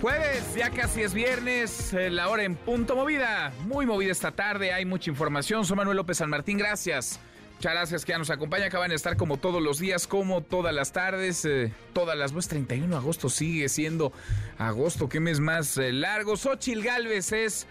Jueves, ya casi es viernes, eh, la hora en punto movida. Muy movida esta tarde, hay mucha información. Soy Manuel López San Martín, gracias. Muchas gracias que ya nos acompaña. Acaban de estar como todos los días, como todas las tardes, eh, todas las pues 31 de agosto sigue siendo agosto, qué mes más eh, largo. Xochil Gálvez es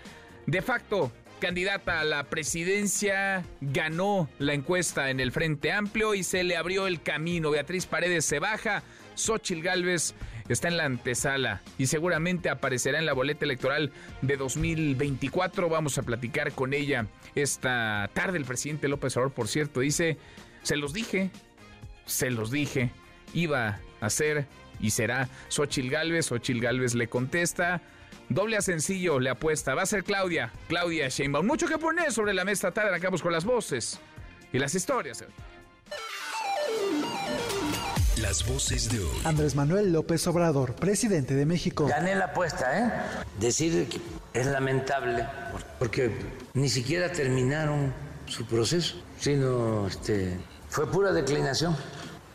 de facto candidata a la presidencia, ganó la encuesta en el Frente Amplio y se le abrió el camino. Beatriz Paredes se baja, Xochil Gálvez está en la antesala y seguramente aparecerá en la boleta electoral de 2024. Vamos a platicar con ella esta tarde. El presidente López Obrador, por cierto, dice, se los dije, se los dije, iba a ser y será Xochil Gálvez. Xochil Gálvez le contesta. Doble a sencillo le apuesta. Va a ser Claudia, Claudia Sheinbaum. Mucho que poner sobre la mesa tarde. Acabamos con las voces y las historias. Las voces de hoy. Andrés Manuel López Obrador, presidente de México. Gané la apuesta, ¿eh? Decir que es lamentable porque ni siquiera terminaron su proceso, sino este, fue pura declinación.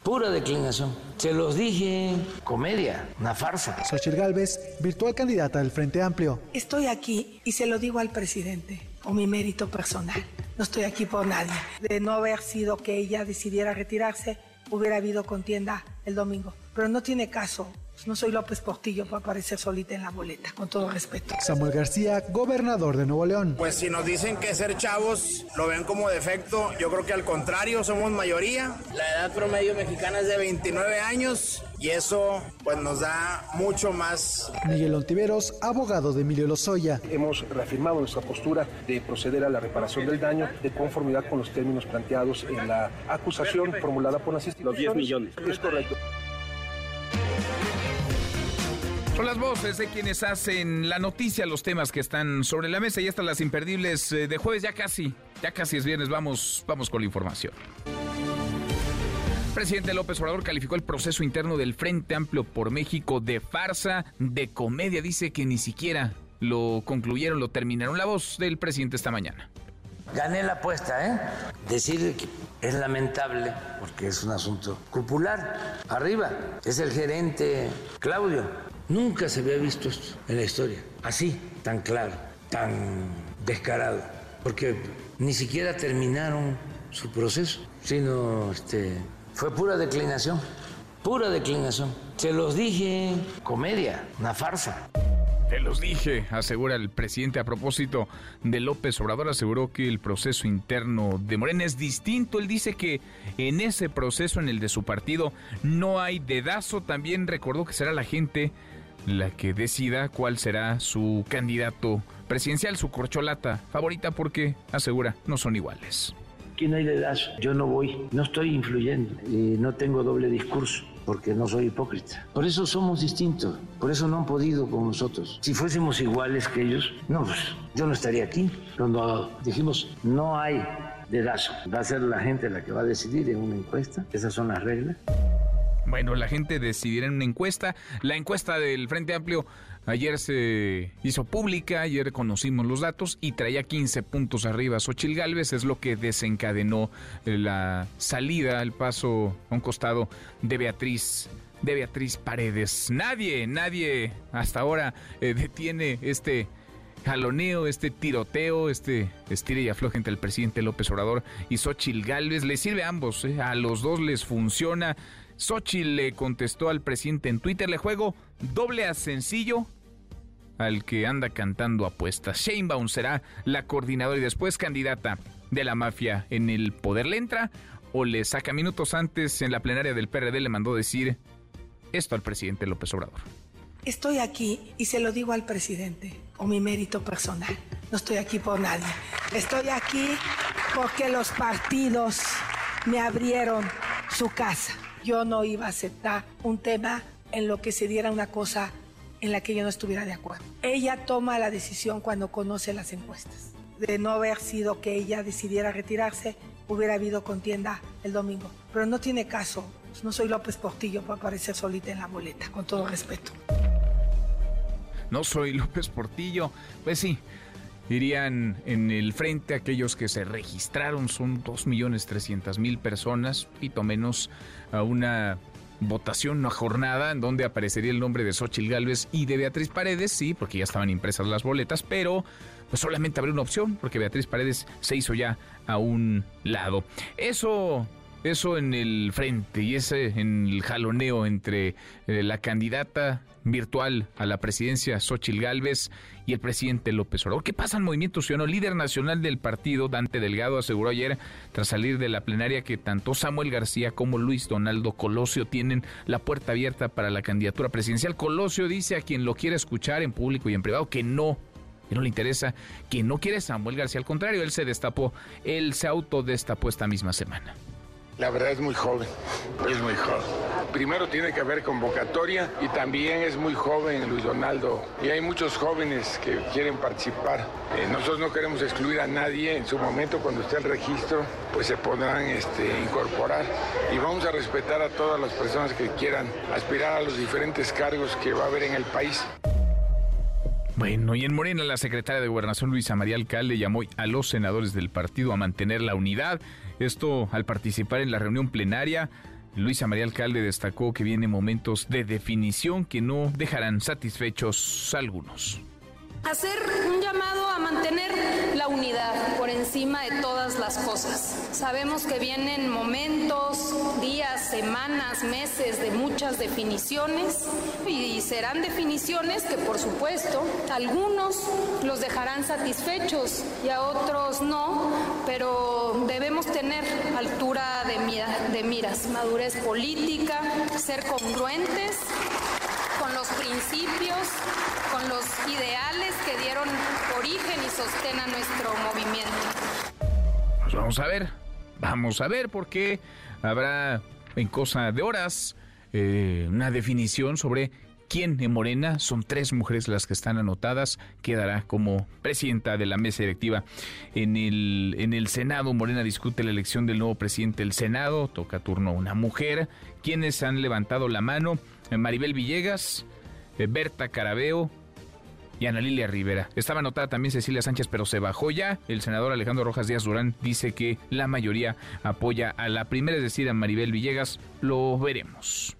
Pura declinación. Se los dije, comedia, una farsa. Xochitl Gálvez, virtual candidata del Frente Amplio. Estoy aquí y se lo digo al presidente, o mi mérito personal. No estoy aquí por nadie. De no haber sido que ella decidiera retirarse, hubiera habido contienda el domingo. Pero no tiene caso. No soy López Portillo para aparecer solita en la boleta, con todo respeto. Samuel García, gobernador de Nuevo León. Pues si nos dicen que ser chavos lo ven como defecto, yo creo que al contrario, somos mayoría. La edad promedio mexicana es de 29 años y eso pues nos da mucho más. Miguel Ontiveros, abogado de Emilio Lozoya. Hemos reafirmado nuestra postura de proceder a la reparación del daño de conformidad con los términos planteados en la acusación formulada por las instituciones. Los 10 millones. Es correcto. Son las voces de quienes hacen la noticia, los temas que están sobre la mesa y estas las imperdibles eh, de jueves, ya casi, ya casi es viernes, vamos, vamos con la información. Presidente López Obrador calificó el proceso interno del Frente Amplio por México de farsa, de comedia. Dice que ni siquiera lo concluyeron, lo terminaron. La voz del presidente esta mañana. Gané la apuesta, ¿eh? Decir que es lamentable porque es un asunto cupular. Arriba es el gerente Claudio. Nunca se había visto esto en la historia. Así, tan claro, tan descarado. Porque ni siquiera terminaron su proceso, sino este, fue pura declinación. Pura declinación. Se los dije, comedia, una farsa. Te los dije, asegura el presidente a propósito de López Obrador, aseguró que el proceso interno de Morena es distinto. Él dice que en ese proceso, en el de su partido, no hay dedazo. También recordó que será la gente la que decida cuál será su candidato presidencial, su corcholata favorita, porque asegura no son iguales. Aquí no hay dedazo. Yo no voy, no estoy influyendo y no tengo doble discurso porque no soy hipócrita. Por eso somos distintos, por eso no han podido con nosotros. Si fuésemos iguales que ellos, no, pues yo no estaría aquí. Cuando dijimos no hay dedazo, va a ser la gente la que va a decidir en una encuesta, esas son las reglas. Bueno, la gente decidirá en una encuesta. La encuesta del Frente Amplio ayer se hizo pública, ayer conocimos los datos y traía 15 puntos arriba. Xochil Gálvez es lo que desencadenó la salida, el paso a un costado de Beatriz de Beatriz Paredes. Nadie, nadie hasta ahora eh, detiene este jaloneo, este tiroteo, este estira y afloje entre el presidente López Obrador y Xochil Gálvez. Le sirve a ambos, eh, a los dos les funciona. Xochitl le contestó al presidente en Twitter, le juego doble a sencillo al que anda cantando apuestas. Sheinbaum será la coordinadora y después candidata de la mafia en el poder. ¿Le entra o le saca minutos antes en la plenaria del PRD? Le mandó decir esto al presidente López Obrador. Estoy aquí y se lo digo al presidente, o mi mérito personal. No estoy aquí por nadie. Estoy aquí porque los partidos me abrieron su casa. Yo no iba a aceptar un tema en lo que se diera una cosa en la que yo no estuviera de acuerdo. Ella toma la decisión cuando conoce las encuestas. de no haber sido que ella decidiera retirarse, hubiera habido contienda el domingo. Pero no tiene caso. No soy López Portillo para aparecer solita en la boleta, con todo respeto. No soy López Portillo. Pues sí, irían en el frente aquellos que se registraron, son 2.300.000 personas, poquito menos a una votación, una jornada en donde aparecería el nombre de Xochil Gálvez y de Beatriz Paredes, sí, porque ya estaban impresas las boletas, pero pues solamente habría una opción, porque Beatriz Paredes se hizo ya a un lado. Eso eso en el frente y ese en el jaloneo entre eh, la candidata virtual a la presidencia, Xochil Gálvez, y el presidente López Obrador. ¿Qué pasa en Movimiento Ciudadano? Líder nacional del partido, Dante Delgado, aseguró ayer, tras salir de la plenaria, que tanto Samuel García como Luis Donaldo Colosio tienen la puerta abierta para la candidatura presidencial. Colosio dice a quien lo quiera escuchar en público y en privado que no que no le interesa, que no quiere Samuel García. Al contrario, él se destapó, él se autodestapó esta misma semana. La verdad es muy joven, es muy joven. Primero tiene que haber convocatoria y también es muy joven Luis Donaldo. Y hay muchos jóvenes que quieren participar. Eh, nosotros no queremos excluir a nadie. En su momento, cuando esté el registro, pues se podrán este, incorporar. Y vamos a respetar a todas las personas que quieran aspirar a los diferentes cargos que va a haber en el país. Bueno, y en Morena la secretaria de Gobernación Luisa María Alcalde llamó a los senadores del partido a mantener la unidad. Esto al participar en la reunión plenaria. Luisa María Alcalde destacó que vienen momentos de definición que no dejarán satisfechos algunos hacer un llamado a mantener la unidad por encima de todas las cosas. Sabemos que vienen momentos, días, semanas, meses de muchas definiciones y serán definiciones que por supuesto algunos los dejarán satisfechos y a otros no, pero debemos tener altura de, de miras, madurez política, ser congruentes con los principios, los ideales que dieron origen y sostén a nuestro movimiento. Pues vamos a ver, vamos a ver por qué habrá en cosa de horas eh, una definición sobre quién en Morena, son tres mujeres las que están anotadas, quedará como presidenta de la mesa directiva. En el, en el Senado, Morena discute la elección del nuevo presidente del Senado, toca turno una mujer, quienes han levantado la mano eh, Maribel Villegas, eh, Berta Carabeo y Ana Lilia Rivera. Estaba anotada también Cecilia Sánchez, pero se bajó ya. El senador Alejandro Rojas Díaz Durán dice que la mayoría apoya a la primera, es decir, a Maribel Villegas. Lo veremos.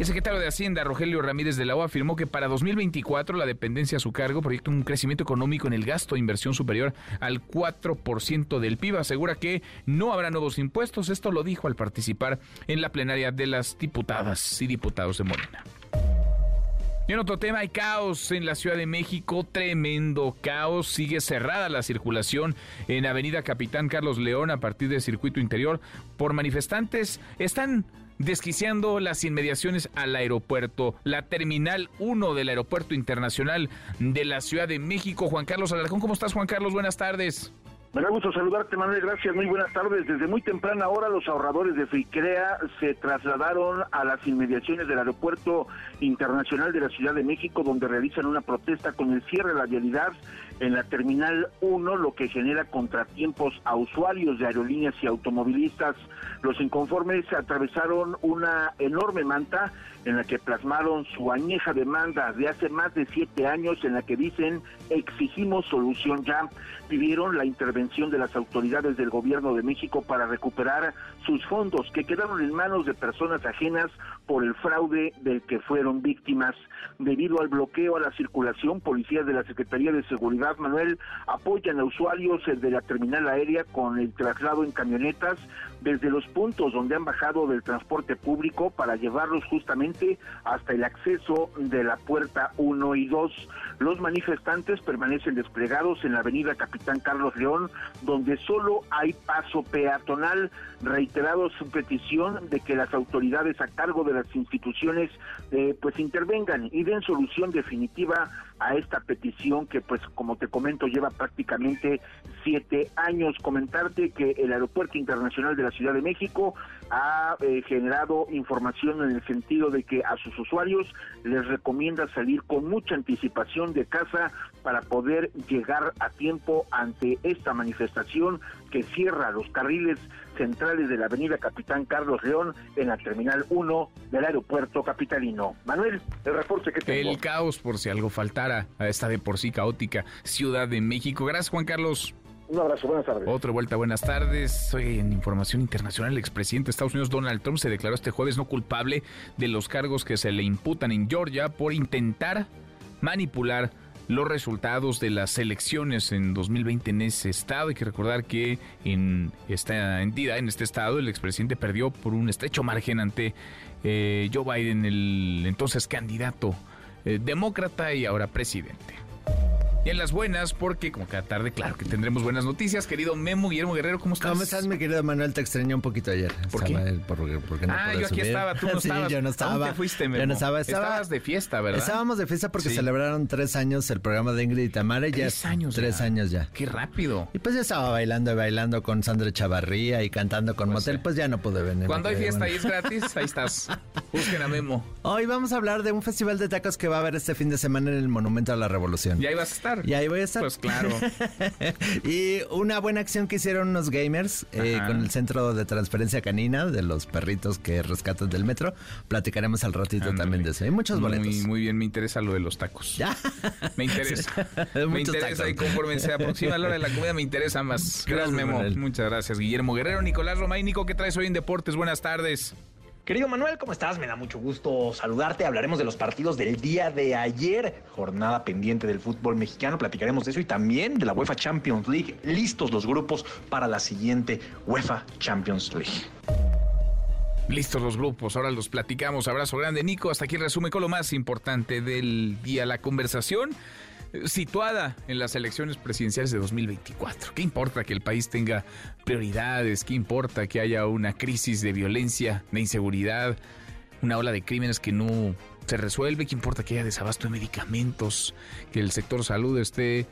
El secretario de Hacienda, Rogelio Ramírez de la O, afirmó que para 2024 la dependencia a su cargo proyecta un crecimiento económico en el gasto de inversión superior al 4% del PIB. Asegura que no habrá nuevos impuestos. Esto lo dijo al participar en la plenaria de las diputadas y diputados de Morena. Y en otro tema, hay caos en la Ciudad de México, tremendo caos. Sigue cerrada la circulación en Avenida Capitán Carlos León a partir del circuito interior por manifestantes. Están desquiciando las inmediaciones al aeropuerto, la terminal 1 del Aeropuerto Internacional de la Ciudad de México. Juan Carlos Alarcón, ¿cómo estás Juan Carlos? Buenas tardes. Me da gusto saludarte, Manuel. Gracias. Muy buenas tardes. Desde muy temprana hora, los ahorradores de FICREA se trasladaron a las inmediaciones del Aeropuerto Internacional de la Ciudad de México, donde realizan una protesta con el cierre de la vialidad en la Terminal 1, lo que genera contratiempos a usuarios de aerolíneas y automovilistas. Los inconformes atravesaron una enorme manta en la que plasmaron su añeja demanda de hace más de siete años en la que dicen exigimos solución ya. Pidieron la intervención de las autoridades del gobierno de México para recuperar sus fondos que quedaron en manos de personas ajenas por el fraude del que fueron víctimas. Debido al bloqueo a la circulación, policías de la Secretaría de Seguridad, Manuel, apoyan a usuarios de la terminal aérea con el traslado en camionetas desde los puntos donde han bajado del transporte público para llevarlos justamente hasta el acceso de la puerta 1 y 2. Los manifestantes permanecen desplegados en la avenida Capitán Carlos León, donde solo hay paso peatonal, reiterado su petición de que las autoridades a cargo de las instituciones eh, pues intervengan y den solución definitiva a esta petición que pues como te comento lleva prácticamente siete años. Comentarte que el Aeropuerto Internacional de la Ciudad de México ha eh, generado información en el sentido de que a sus usuarios les recomienda salir con mucha anticipación de casa para poder llegar a tiempo ante esta manifestación que cierra los carriles centrales de la avenida Capitán Carlos León en la Terminal 1 del aeropuerto capitalino. Manuel, el reporte que tengo. El caos por si algo faltara a esta de por sí caótica Ciudad de México. Gracias Juan Carlos. Un abrazo, buenas tardes. Otra vuelta, buenas tardes. Soy en información internacional. El expresidente de Estados Unidos, Donald Trump, se declaró este jueves no culpable de los cargos que se le imputan en Georgia por intentar manipular los resultados de las elecciones en 2020 en ese estado. Hay que recordar que en esta entidad, en este estado, el expresidente perdió por un estrecho margen ante eh, Joe Biden, el entonces candidato eh, demócrata y ahora presidente. Y en las buenas, porque como cada tarde, claro que tendremos buenas noticias. Querido Memo Guillermo Guerrero, ¿cómo estás? ¿Cómo estás, mi querido Manuel? Te extrañé un poquito ayer. ¿Por qué? ah, yo aquí estaba, tú no estabas. Sí, yo no estaba. te fuiste, Memo? Yo no estaba, Estabas de fiesta, ¿verdad? Estábamos de fiesta porque celebraron tres años el programa de Ingrid y Tamara. Y ¿Tres años Tres años ya. Qué rápido. Y pues ya estaba bailando y bailando con Sandra Chavarría y cantando con pues Motel, pues ya no pude venir. Cuando hay fiesta y es gratis, ahí estás. Busquen a Memo. Hoy vamos a hablar de un festival de tacos que va a haber este fin de semana en el Monumento a la Revolución. Y ahí vas a estar. Y ahí voy a estar. Pues claro. y una buena acción que hicieron unos gamers eh, con el Centro de Transferencia Canina de los perritos que rescatan del metro. Platicaremos al ratito también de eso. Hay muchos boletos. Muy, muy bien, me interesa lo de los tacos. Me interesa. me interesa y conforme se aproxima la hora de la comida me interesa más. Gracias, Memo. Muchas gracias, Guillermo Guerrero, Nicolás Romay. Nico, ¿qué traes hoy en Deportes? Buenas tardes. Querido Manuel, ¿cómo estás? Me da mucho gusto saludarte. Hablaremos de los partidos del día de ayer, jornada pendiente del fútbol mexicano. Platicaremos de eso y también de la UEFA Champions League. Listos los grupos para la siguiente UEFA Champions League. Listos los grupos, ahora los platicamos. Abrazo grande, Nico. Hasta aquí el resumen con lo más importante del día, la conversación situada en las elecciones presidenciales de 2024. ¿Qué importa que el país tenga prioridades? ¿Qué importa que haya una crisis de violencia, de inseguridad, una ola de crímenes que no se resuelve? ¿Qué importa que haya desabasto de medicamentos? Que el sector salud esté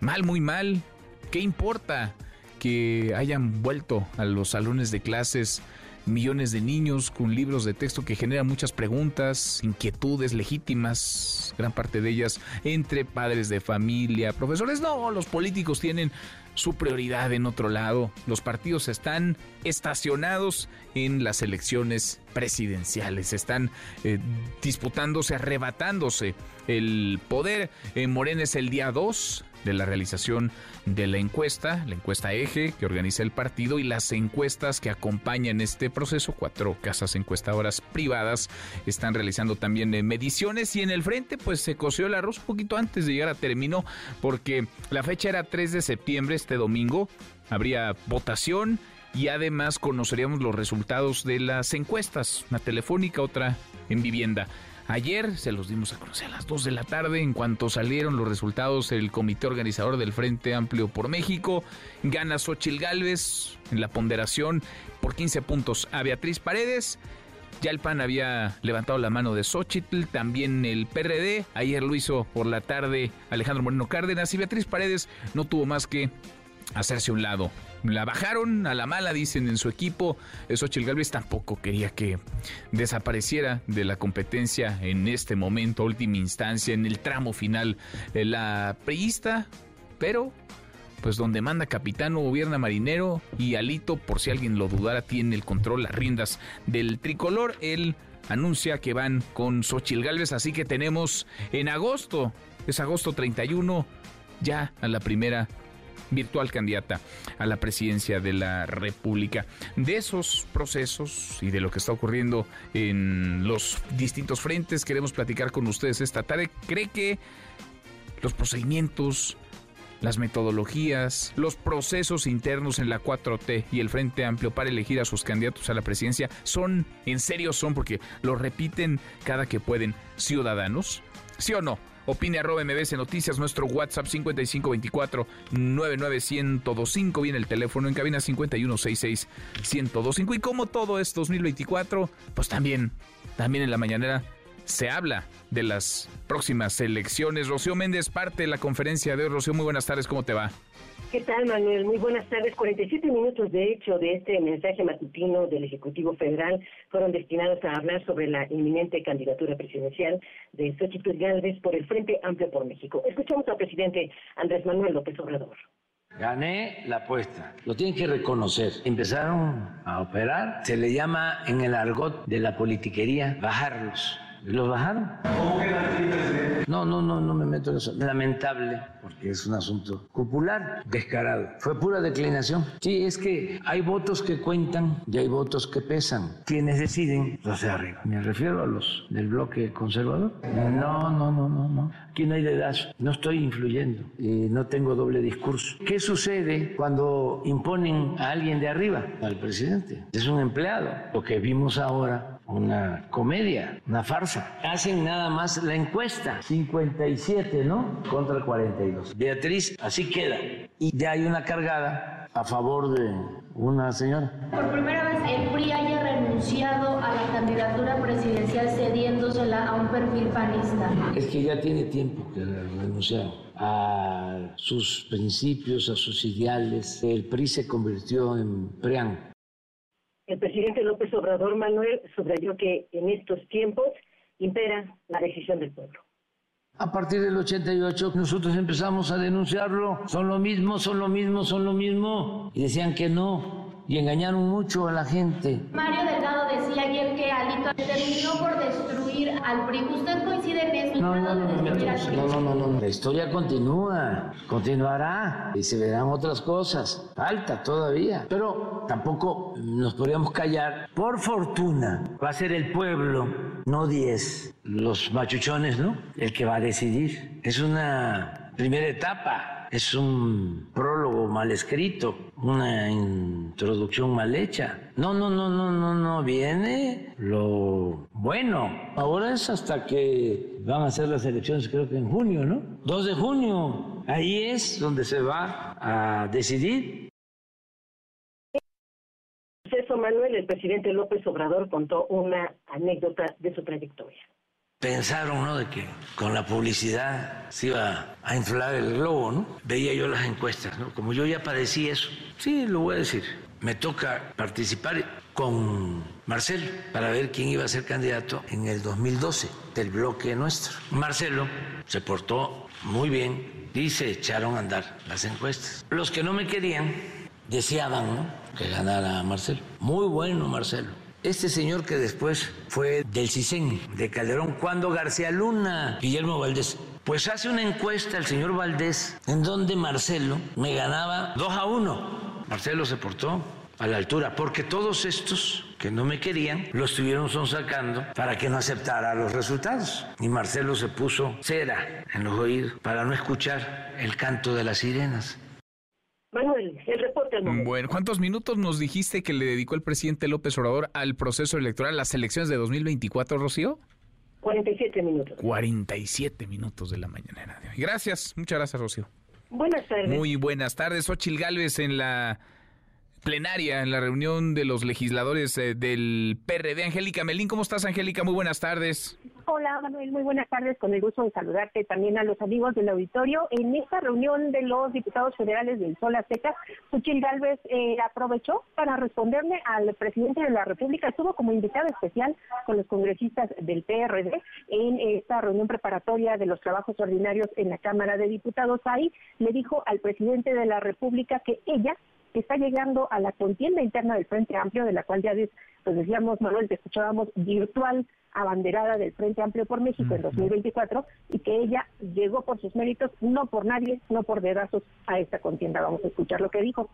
mal, muy mal. ¿Qué importa que hayan vuelto a los salones de clases? Millones de niños con libros de texto que generan muchas preguntas, inquietudes legítimas, gran parte de ellas entre padres de familia, profesores. No, los políticos tienen su prioridad en otro lado. Los partidos están estacionados en las elecciones presidenciales, están eh, disputándose, arrebatándose el poder. En Morena es el día 2 de la realización de la encuesta, la encuesta eje que organiza el partido y las encuestas que acompañan este proceso. Cuatro casas encuestadoras privadas están realizando también eh, mediciones y en el frente pues se coció el arroz un poquito antes de llegar a término porque la fecha era 3 de septiembre, este domingo. Habría votación y además conoceríamos los resultados de las encuestas, una telefónica, otra en vivienda. Ayer se los dimos a conocer a las 2 de la tarde en cuanto salieron los resultados del comité organizador del Frente Amplio por México. Gana Xochil Gálvez en la ponderación por 15 puntos a Beatriz Paredes. Ya el PAN había levantado la mano de Xochitl, también el PRD. Ayer lo hizo por la tarde Alejandro Moreno Cárdenas y Beatriz Paredes no tuvo más que hacerse un lado. La bajaron a la mala, dicen en su equipo. Xochitl Galvez tampoco quería que desapareciera de la competencia en este momento, última instancia, en el tramo final. Eh, la priista, pero pues donde manda capitán gobierna marinero y Alito, por si alguien lo dudara, tiene el control, las riendas del tricolor. Él anuncia que van con Xochitl Galvez, así que tenemos en agosto, es agosto 31, ya a la primera virtual candidata a la presidencia de la República. De esos procesos y de lo que está ocurriendo en los distintos frentes, queremos platicar con ustedes esta tarde. ¿Cree que los procedimientos, las metodologías, los procesos internos en la 4T y el Frente Amplio para elegir a sus candidatos a la presidencia son, en serio son, porque lo repiten cada que pueden, ciudadanos? ¿Sí o no? Opine arroba MBS Noticias, nuestro WhatsApp 5524 99125. Viene el teléfono en cabina 5166 1025. Y como todo es 2024, pues también, también en la mañanera se habla de las próximas elecciones. Rocío Méndez, parte de la conferencia de hoy. Rocío, muy buenas tardes, ¿cómo te va? ¿Qué tal, Manuel? Muy buenas tardes. 47 minutos, de hecho, de este mensaje matutino del Ejecutivo Federal fueron destinados a hablar sobre la inminente candidatura presidencial de Xochitl Gálvez por el Frente Amplio por México. Escuchamos al presidente Andrés Manuel López Obrador. Gané la apuesta. Lo tienen que reconocer. Empezaron a operar. Se le llama en el argot de la politiquería bajarlos. ¿Los bajaron? ¿Cómo queda No, no, no, no me meto en eso. Lamentable, porque es un asunto popular, descarado. Fue pura declinación. Sí, es que hay votos que cuentan y hay votos que pesan. Quienes deciden, los de arriba. Me refiero a los del bloque conservador. No, no, no, no, no. Aquí no hay dedazo. No estoy influyendo y no tengo doble discurso. ¿Qué sucede cuando imponen a alguien de arriba? Al presidente. Es un empleado. Lo que vimos ahora una comedia, una farsa. Hacen nada más la encuesta, 57, ¿no? Contra 42. Beatriz, así queda. Y ya hay una cargada a favor de una señora. Por primera vez el PRI haya renunciado a la candidatura presidencial cediéndosela a un perfil panista. Es que ya tiene tiempo que renunciaron a sus principios, a sus ideales. El PRI se convirtió en PRIAN, el presidente López Obrador Manuel subrayó que en estos tiempos impera la decisión del pueblo. A partir del 88 nosotros empezamos a denunciarlo. Son lo mismo, son lo mismo, son lo mismo. Y decían que no. Y engañaron mucho a la gente. Mario Delgado decía ayer que Alito terminó por al PRI. ¿Usted coincide en eso? No, no, no, no, no, no, no. La historia continúa, continuará y se verán otras cosas. Falta todavía. Pero tampoco nos podríamos callar. Por fortuna, va a ser el pueblo, no 10, los machuchones, ¿no? El que va a decidir. Es una primera etapa es un prólogo mal escrito, una introducción mal hecha. No, no, no, no, no, no, viene lo bueno. Ahora es hasta que van a ser las elecciones, creo que en junio, ¿no? 2 de junio. Ahí es donde se va a decidir. Manuel, el presidente López Obrador contó una anécdota de su trayectoria pensaron, ¿no? De que con la publicidad se iba a inflar el globo, ¿no? Veía yo las encuestas, ¿no? Como yo ya padecí eso, sí, lo voy a decir. Me toca participar con Marcelo para ver quién iba a ser candidato en el 2012 del bloque nuestro. Marcelo se portó muy bien y se echaron a andar las encuestas. Los que no me querían deseaban ¿no? que ganara Marcelo. Muy bueno Marcelo este señor que después fue del CISEN, de Calderón, cuando García Luna, Guillermo Valdés, pues hace una encuesta el señor Valdés en donde Marcelo me ganaba 2 a 1. Marcelo se portó a la altura, porque todos estos que no me querían lo estuvieron sacando para que no aceptara los resultados. Y Marcelo se puso cera en los oídos para no escuchar el canto de las sirenas. Manuel, el reporte al Bueno, ¿cuántos minutos nos dijiste que le dedicó el presidente López Obrador al proceso electoral, las elecciones de 2024, Rocío? 47 minutos. 47 minutos de la mañanera. Gracias, muchas gracias, Rocío. Buenas tardes. Muy buenas tardes. Ochil Gálvez en la plenaria, en la reunión de los legisladores eh, del PRD. Angélica Melín, ¿cómo estás, Angélica? Muy buenas tardes. Hola Manuel, muy buenas tardes. Con el gusto de saludarte también a los amigos del auditorio. En esta reunión de los diputados federales del Sol Azteca, Suchil Galvez eh, aprovechó para responderle al presidente de la República. Estuvo como invitado especial con los congresistas del PRD en esta reunión preparatoria de los trabajos ordinarios en la Cámara de Diputados. Ahí le dijo al presidente de la República que ella está llegando a la contienda interna del Frente Amplio, de la cual ya pues decíamos, Manuel, te escuchábamos virtual abanderada del Frente Amplio por México en 2024 y que ella llegó por sus méritos, no por nadie, no por dedazos a esta contienda. Vamos a escuchar lo que dijo.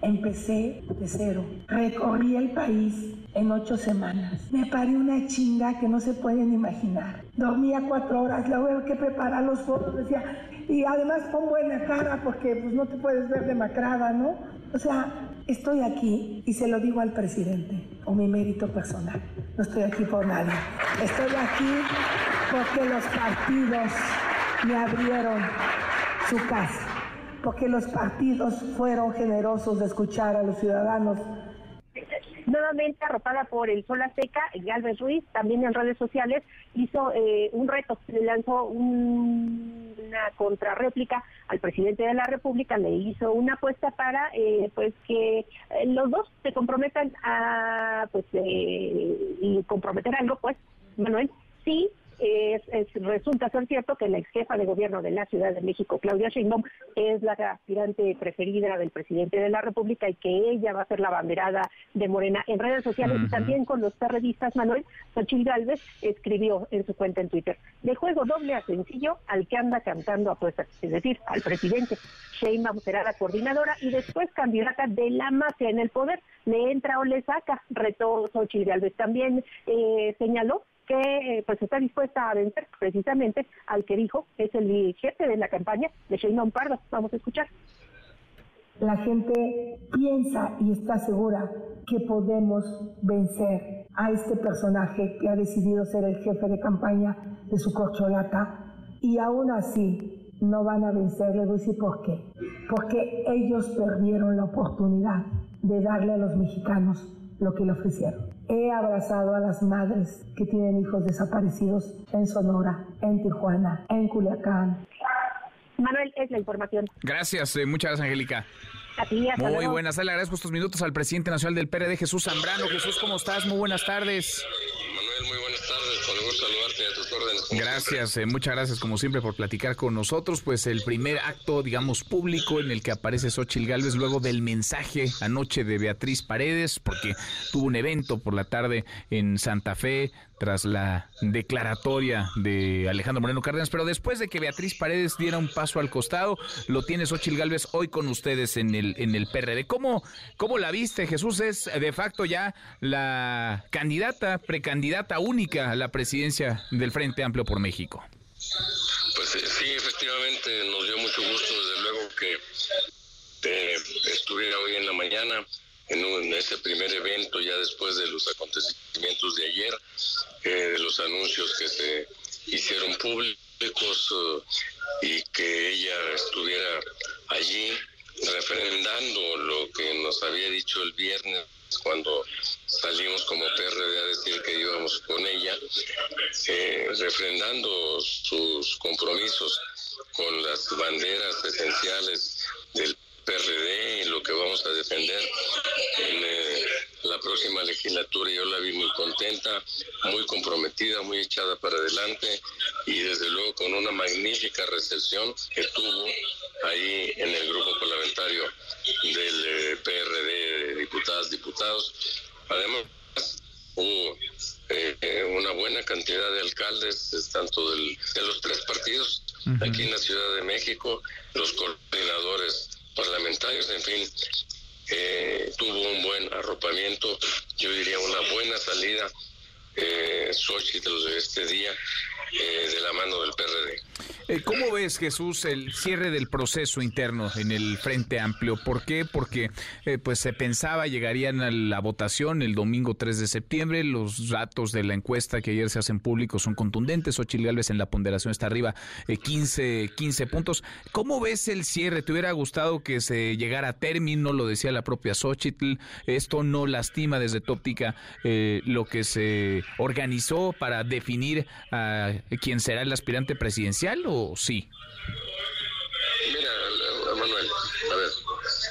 Empecé de cero. Recorrí el país en ocho semanas. Me paré una chinga que no se pueden imaginar. Dormía cuatro horas, luego que preparar los fotos, decía, y además pon buena cara porque pues no te puedes ver demacrada, ¿no? O sea, estoy aquí y se lo digo al presidente, o mi mérito personal. No estoy aquí por nadie. Estoy aquí porque los partidos me abrieron su casa porque los partidos fueron generosos de escuchar a los ciudadanos. Nuevamente arropada por el Sol Azteca, Galvez Ruiz, también en redes sociales, hizo eh, un reto, le lanzó una contrarréplica al presidente de la República, le hizo una apuesta para eh, pues que eh, los dos se comprometan a pues y comprometer algo, pues, Manuel, sí es, resulta ser cierto que la ex jefa de gobierno de la Ciudad de México, Claudia Sheinbaum, es la aspirante preferida del presidente de la República y que ella va a ser la banderada de Morena en redes sociales y también con los periodistas. Manuel Xochitl Galvez escribió en su cuenta en Twitter, de juego doble a sencillo al que anda cantando apuestas, es decir, al presidente. Sheinbaum será la coordinadora y después candidata de la mafia en el poder. ¿Le entra o le saca? Retó Xochitl Galvez. También eh, señaló que eh, pues está dispuesta a vencer precisamente al que dijo es el jefe de la campaña de Sheinbaum Pardo. Vamos a escuchar. La gente piensa y está segura que podemos vencer a este personaje que ha decidido ser el jefe de campaña de su corcholata y aún así no van a a decir por qué. Porque ellos perdieron la oportunidad de darle a los mexicanos lo que le ofrecieron. He abrazado a las madres que tienen hijos desaparecidos en Sonora, en Tijuana, en Culiacán. Manuel, es la información. Gracias, eh, muchas gracias, Angélica. Muy buenas tardes, le agradezco estos minutos al presidente nacional del PRD, Jesús Zambrano. Jesús, ¿cómo estás? Muy buenas tardes. Muy buenas tardes, con gusto a tus órdenes. Gracias, eh, muchas gracias como siempre por platicar con nosotros. Pues el primer acto, digamos, público en el que aparece Xochil Gálvez luego del mensaje anoche de Beatriz Paredes, porque tuvo un evento por la tarde en Santa Fe tras la declaratoria de Alejandro Moreno Cárdenas, pero después de que Beatriz Paredes diera un paso al costado, lo tiene Xochil Gálvez hoy con ustedes en el, en el PRD. ¿Cómo, ¿Cómo la viste? Jesús es de facto ya la candidata, precandidata única a la presidencia del Frente Amplio por México. Pues eh, sí, efectivamente nos dio mucho gusto, desde luego que eh, estuviera hoy en la mañana en, un, ese primer evento, ya después de los acontecimientos de ayer, eh, de los anuncios que se hicieron públicos y que ella estuviera allí refrendando lo que nos había dicho el viernes cuando salimos como PRD a decir que íbamos con ella, eh, refrendando sus compromisos con las banderas esenciales del PRD y lo que vamos a defender en eh, la próxima legislatura. Yo la vi muy contenta, muy comprometida, muy echada para adelante y desde luego con una magnífica recepción que tuvo ahí en el grupo parlamentario del eh, PRD, diputadas, diputados. Además, hubo eh, una buena cantidad de alcaldes, tanto del, de los tres partidos, aquí en la Ciudad de México, los coordinadores parlamentarios, en fin, eh, tuvo un buen arropamiento, yo diría una buena salida eh, de este día eh, de la mano del PRD. Eh, ¿Cómo ves, Jesús, el cierre del proceso interno en el Frente Amplio? ¿Por qué? Porque eh, pues se pensaba llegarían a la votación el domingo 3 de septiembre. Los datos de la encuesta que ayer se hacen públicos son contundentes. Ochil Gálvez en la ponderación está arriba 15, eh, 15 puntos. ¿Cómo ves el cierre? ¿Te hubiera gustado que se llegara a término? Lo decía la propia Xochitl. ¿Esto no lastima desde tu óptica lo que se organizó para definir a quién será el aspirante presidencial? ¿o sí? Mira, Manuel, a ver,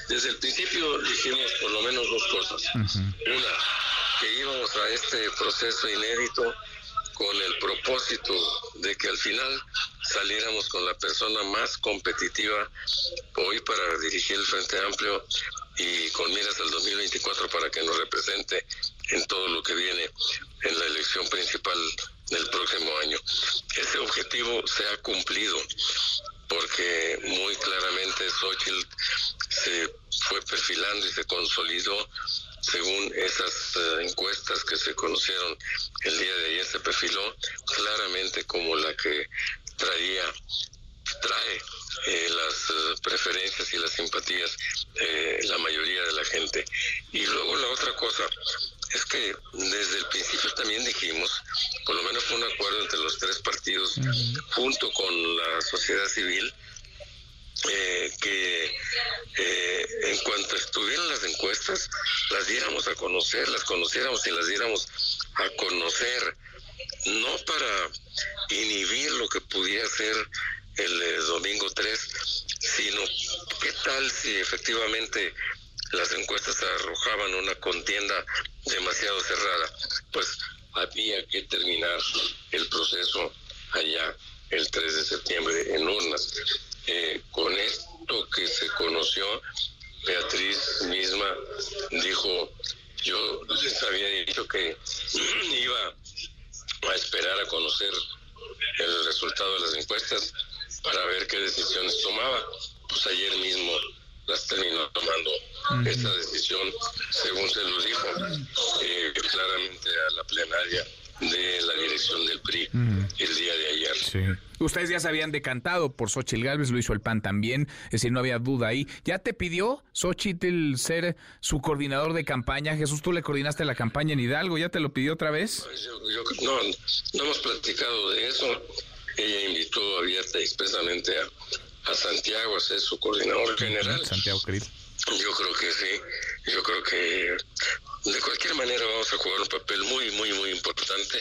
desde el principio dijimos por lo menos dos cosas. Una, que íbamos a este proceso inédito con el propósito de que al final saliéramos con la persona más competitiva hoy para dirigir el Frente Amplio y con miras al 2024 para que nos represente en todo lo que viene en la elección principal del próximo año. Ese objetivo se ha cumplido porque muy claramente Xochitl se fue perfilando y se consolidó según esas eh, encuestas que se conocieron el día de ayer, se perfiló claramente como la que traía, trae eh, las eh, preferencias y las simpatías de la mayoría de la gente. Y luego la otra cosa, es que desde el principio también dijimos, por lo menos fue un acuerdo entre los tres partidos, junto con la sociedad civil, eh, que eh, en cuanto estuvieran las encuestas, las diéramos a conocer, las conociéramos y las diéramos a conocer, no para inhibir lo que pudiera ser el eh, domingo 3, sino qué tal si efectivamente las encuestas arrojaban una contienda demasiado cerrada. Pues había que terminar el proceso allá el 3 de septiembre en urnas. Eh, con esto que se conoció, Beatriz misma dijo, yo les había dicho que iba a esperar a conocer el resultado de las encuestas para ver qué decisiones tomaba. Pues ayer mismo las terminó tomando esta decisión, según se lo dijo eh, claramente a la plenaria de la dirección del PRI el día de ayer. Ustedes ya se habían decantado por Xochitl Galvez, lo hizo el PAN también, es decir, no había duda ahí. ¿Ya te pidió Xochitl ser su coordinador de campaña? Jesús, tú le coordinaste la campaña en Hidalgo, ¿ya te lo pidió otra vez? Pues no, no hemos platicado de eso. Ella invitó abierta y expresamente a, a Santiago a ser su coordinador general. Santiago, querido. Yo creo que sí. Yo creo que de cualquier manera vamos a jugar un papel muy, muy, muy importante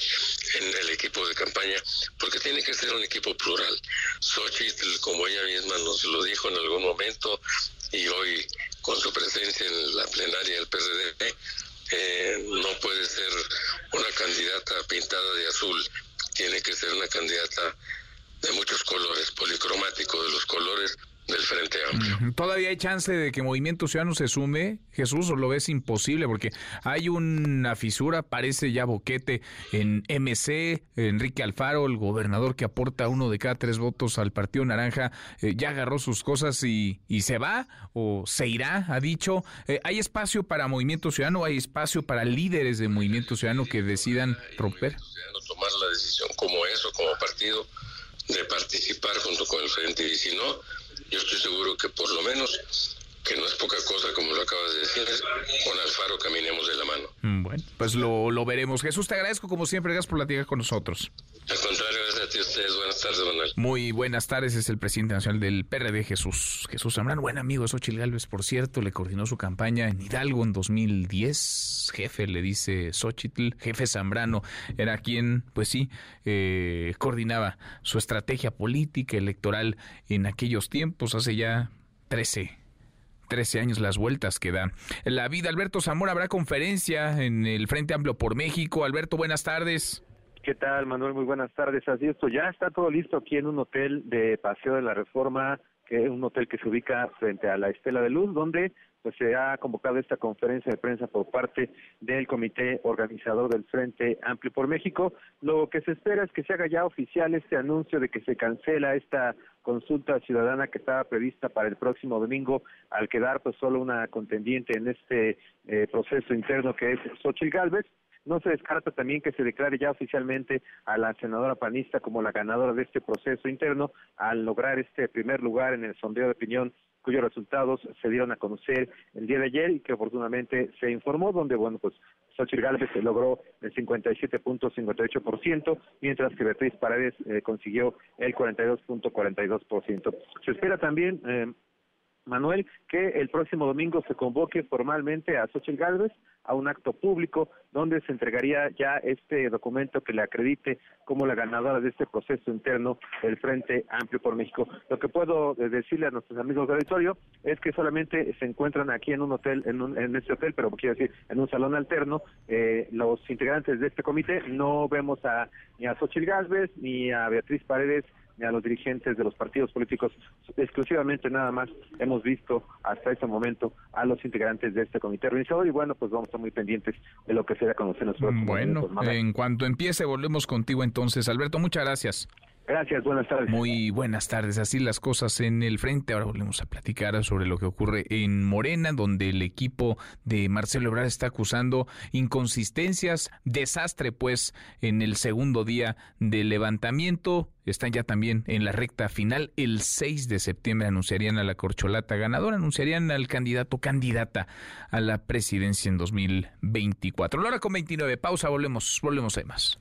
en el equipo de campaña, porque tiene que ser un equipo plural. Xochitl, como ella misma nos lo dijo en algún momento, y hoy con su presencia en la plenaria del PRD, eh, no puede ser una candidata pintada de azul, tiene que ser una candidata de muchos colores, policromático de los colores del Frente Amplio. ¿Todavía hay chance de que Movimiento Ciudadano se sume, Jesús, o lo ves imposible? Porque hay una fisura, parece ya boquete en MC, Enrique Alfaro, el gobernador que aporta uno de cada tres votos al Partido Naranja, eh, ya agarró sus cosas y, y, se va o se irá, ha dicho. Eh, ¿Hay espacio para Movimiento Ciudadano? ¿Hay espacio para líderes de Movimiento Ciudadano que decidan romper? Tomar la decisión como eso, como partido, de participar junto con el Frente y si no, yo estoy seguro que por lo menos, que no es poca cosa como lo acabas de decir, con Alfaro caminemos de la mano. Mm, bueno, pues lo, lo veremos. Jesús, te agradezco como siempre, gracias por platicar con nosotros. Al contrario, gracias a ti ustedes. Buenas tardes, Manuel. Muy buenas tardes, es el presidente nacional del PRD, Jesús. Jesús Zambrano, buen amigo de Xochitl Gálvez, por cierto, le coordinó su campaña en Hidalgo en 2010. Jefe, le dice Xochitl. Jefe Zambrano era quien, pues sí, eh, coordinaba su estrategia política, electoral en aquellos tiempos, hace ya 13 13 años las vueltas que da. La vida, Alberto Zamora, habrá conferencia en el Frente Amplio por México. Alberto, buenas tardes. ¿Qué tal, Manuel? Muy buenas tardes. Así esto ya está todo listo aquí en un hotel de Paseo de la Reforma, que es un hotel que se ubica frente a la Estela de Luz, donde pues se ha convocado esta conferencia de prensa por parte del comité organizador del Frente Amplio por México. Lo que se espera es que se haga ya oficial este anuncio de que se cancela esta consulta ciudadana que estaba prevista para el próximo domingo, al quedar pues solo una contendiente en este eh, proceso interno que es Xochitl Galvez. No se descarta también que se declare ya oficialmente a la senadora panista como la ganadora de este proceso interno al lograr este primer lugar en el sondeo de opinión cuyos resultados se dieron a conocer el día de ayer y que oportunamente se informó, donde, bueno, pues Xochitl Gálvez logró el 57.58%, mientras que Beatriz Paredes eh, consiguió el 42.42%. Se espera también, eh, Manuel, que el próximo domingo se convoque formalmente a Xochitl Gálvez a un acto público donde se entregaría ya este documento que le acredite como la ganadora de este proceso interno del Frente Amplio por México. Lo que puedo decirle a nuestros amigos del auditorio es que solamente se encuentran aquí en un hotel, en, un, en este hotel, pero quiero decir, en un salón alterno, eh, los integrantes de este comité. No vemos a ni a Xochitl Gálvez ni a Beatriz Paredes ni a los dirigentes de los partidos políticos, exclusivamente nada más hemos visto hasta este momento a los integrantes de este comité organizador y bueno, pues vamos a estar muy pendientes de lo que se da a conocer próximos Bueno, en cuanto empiece volvemos contigo entonces. Alberto, muchas gracias. Gracias, buenas tardes. Muy buenas tardes. Así las cosas en el frente. Ahora volvemos a platicar sobre lo que ocurre en Morena, donde el equipo de Marcelo Ebrard está acusando inconsistencias, desastre, pues, en el segundo día del levantamiento. Están ya también en la recta final. El 6 de septiembre anunciarían a la corcholata ganadora, anunciarían al candidato candidata a la presidencia en 2024. La hora con 29. Pausa, volvemos, volvemos a más.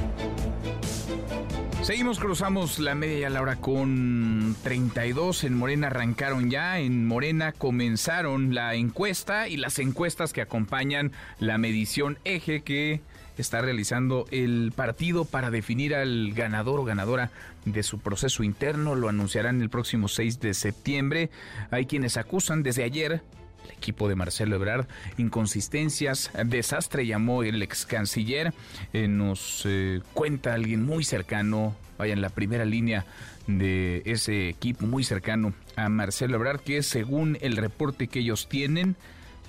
Seguimos, cruzamos la media la hora con 32. En Morena arrancaron ya. En Morena comenzaron la encuesta y las encuestas que acompañan la medición eje que está realizando el partido para definir al ganador o ganadora de su proceso interno. Lo anunciarán el próximo 6 de septiembre. Hay quienes acusan desde ayer el equipo de Marcelo Ebrard, inconsistencias, desastre llamó el ex canciller, eh, nos eh, cuenta alguien muy cercano, vaya en la primera línea de ese equipo muy cercano a Marcelo Ebrard, que según el reporte que ellos tienen,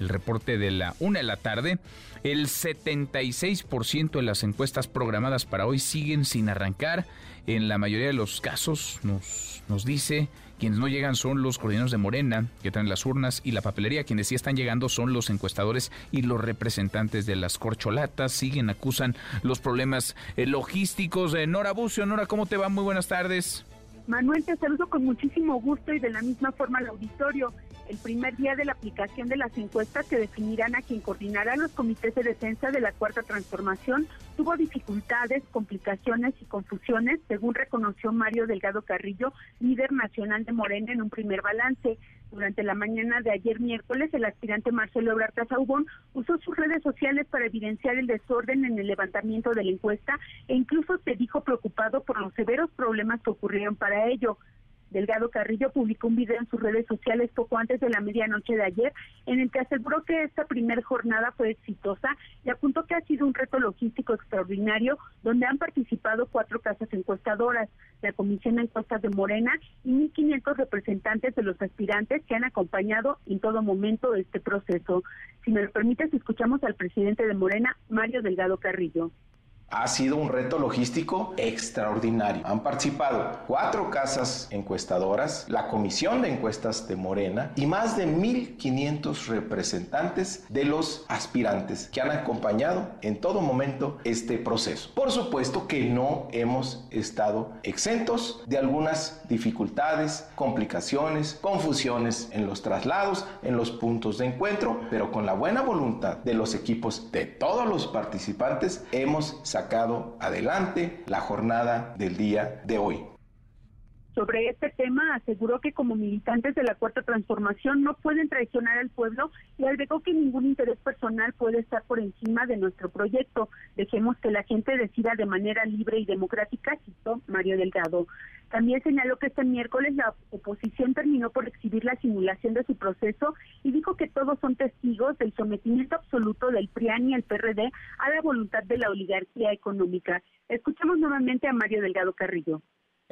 el reporte de la una de la tarde, el 76% de las encuestas programadas para hoy siguen sin arrancar. En la mayoría de los casos nos, nos dice quienes no llegan son los coordinadores de Morena, que traen las urnas y la papelería. Quienes sí están llegando son los encuestadores y los representantes de las corcholatas. Siguen, acusan los problemas eh, logísticos. de Nora Bucio, Nora, ¿cómo te va? Muy buenas tardes. Manuel, te saludo con muchísimo gusto y de la misma forma al auditorio. El primer día de la aplicación de las encuestas que definirán a quien coordinará los comités de defensa de la Cuarta Transformación tuvo dificultades, complicaciones y confusiones, según reconoció Mario Delgado Carrillo, líder nacional de Morena, en un primer balance. Durante la mañana de ayer miércoles, el aspirante Marcelo Ebrard Casaubón usó sus redes sociales para evidenciar el desorden en el levantamiento de la encuesta e incluso se dijo preocupado por los severos problemas que ocurrieron para ello. Delgado Carrillo publicó un video en sus redes sociales poco antes de la medianoche de ayer en el que aseguró que esta primera jornada fue exitosa y apuntó que ha sido un reto logístico extraordinario donde han participado cuatro casas encuestadoras, la Comisión de Encuestas de Morena y 1.500 representantes de los aspirantes que han acompañado en todo momento este proceso. Si me lo permites, escuchamos al presidente de Morena, Mario Delgado Carrillo. Ha sido un reto logístico extraordinario. Han participado cuatro casas encuestadoras, la Comisión de Encuestas de Morena y más de 1.500 representantes de los aspirantes que han acompañado en todo momento este proceso. Por supuesto que no hemos estado exentos de algunas dificultades, complicaciones, confusiones en los traslados, en los puntos de encuentro, pero con la buena voluntad de los equipos de todos los participantes hemos sacado sacado adelante la jornada del día de hoy. Sobre este tema aseguró que como militantes de la Cuarta Transformación no pueden traicionar al pueblo y agregó que ningún interés personal puede estar por encima de nuestro proyecto. Dejemos que la gente decida de manera libre y democrática, citó Mario Delgado. También señaló que este miércoles la oposición terminó por exhibir la simulación de su proceso y dijo que todos son testigos del sometimiento absoluto del PRIAN y el PRD a la voluntad de la oligarquía económica. Escuchamos nuevamente a Mario Delgado Carrillo.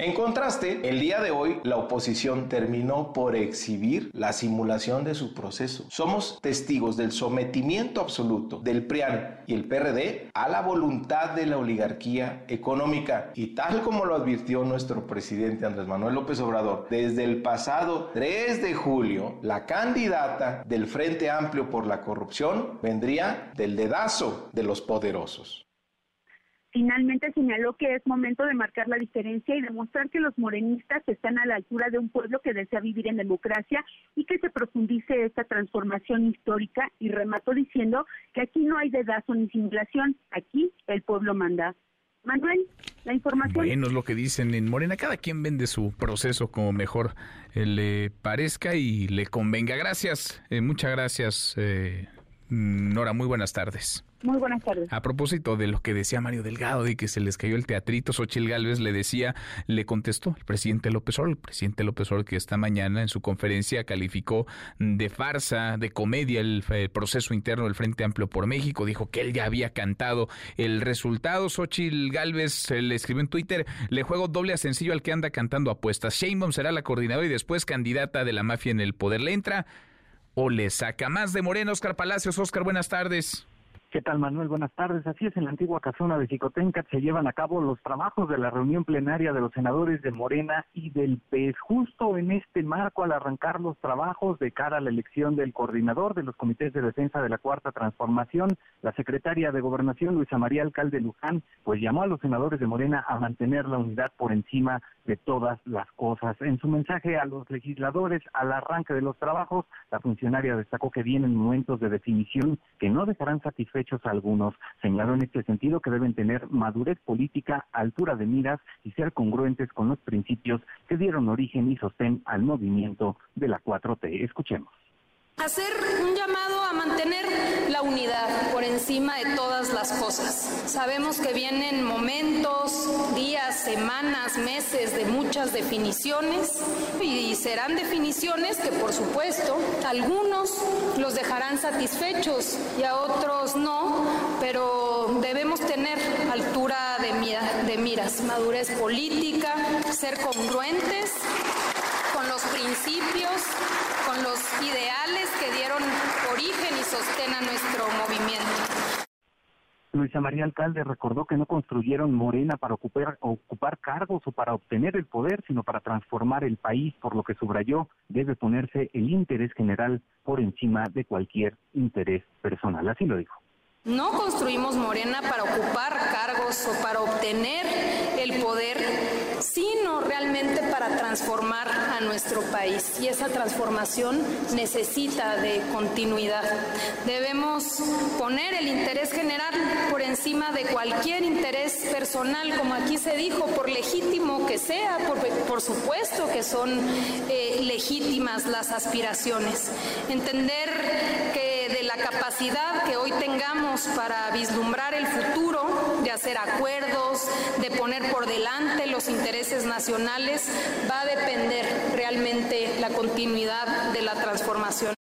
En contraste, el día de hoy la oposición terminó por exhibir la simulación de su proceso. Somos testigos del sometimiento absoluto del PRIAN y el PRD a la voluntad de la oligarquía económica y tal como lo advirtió nuestro presidente Andrés Manuel López Obrador, desde el pasado 3 de julio, la candidata del Frente Amplio por la Corrupción vendría del dedazo de los poderosos. Finalmente señaló que es momento de marcar la diferencia y demostrar que los morenistas están a la altura de un pueblo que desea vivir en democracia y que se profundice esta transformación histórica y remató diciendo que aquí no hay dedazo ni simulación, aquí el pueblo manda. Manuel, la información. Bueno, es lo que dicen en Morena. Cada quien vende su proceso como mejor eh, le parezca y le convenga. Gracias, eh, muchas gracias, eh, Nora. Muy buenas tardes. Muy buenas tardes. A propósito de lo que decía Mario Delgado, de que se les cayó el teatrito, Xochil Gálvez le decía, le contestó el presidente López Obrador, el presidente López Obrador que esta mañana en su conferencia calificó de farsa, de comedia el, proceso interno del Frente Amplio por México, dijo que él ya había cantado el resultado. Xochil Gálvez le escribió en Twitter, le juego doble a sencillo al que anda cantando apuestas. Sheinbaum será la coordinadora y después candidata de la mafia en el poder. ¿Le entra o le saca más de Moreno? Oscar Palacios, Oscar, buenas tardes. ¿Qué tal, Manuel? Buenas tardes. Así es, en la antigua casona de Jicotencat se llevan a cabo los trabajos de la reunión plenaria de los senadores de Morena y del PES. Justo en este marco, al arrancar los trabajos de cara a la elección del coordinador de los comités de defensa de la Cuarta Transformación, la secretaria de Gobernación, Luisa María Alcalde Luján, pues llamó a los senadores de Morena a mantener la unidad por encima de todas las cosas. En su mensaje a los legisladores al arranque de los trabajos, la funcionaria destacó que vienen momentos de definición que no dejarán satisfechos hechos algunos. Señaló en este sentido que deben tener madurez política, altura de miras y ser congruentes con los principios que dieron origen y sostén al movimiento de la 4T. Escuchemos hacer un llamado a mantener la unidad por encima de todas las cosas. Sabemos que vienen momentos, días, semanas, meses de muchas definiciones y serán definiciones que por supuesto algunos los dejarán satisfechos y a otros no, pero debemos tener altura de, de miras, madurez política, ser congruentes con los principios, con los ideales que dieron origen y sostén a nuestro movimiento. Luisa María Alcalde recordó que no construyeron Morena para ocupar, ocupar cargos o para obtener el poder, sino para transformar el país, por lo que subrayó debe ponerse el interés general por encima de cualquier interés personal. Así lo dijo. No construimos Morena para ocupar cargos o para obtener el poder, sino realmente para transformar a nuestro país. Y esa transformación necesita de continuidad. Debemos poner el interés general por encima de cualquier interés personal, como aquí se dijo, por legítimo que sea, por, supuesto que son eh, legítimas las aspiraciones. Entender que la capacidad que hoy tengamos, para vislumbrar el futuro, de hacer acuerdos, de poner por delante los intereses nacionales, va a depender realmente la continuidad de la transformación.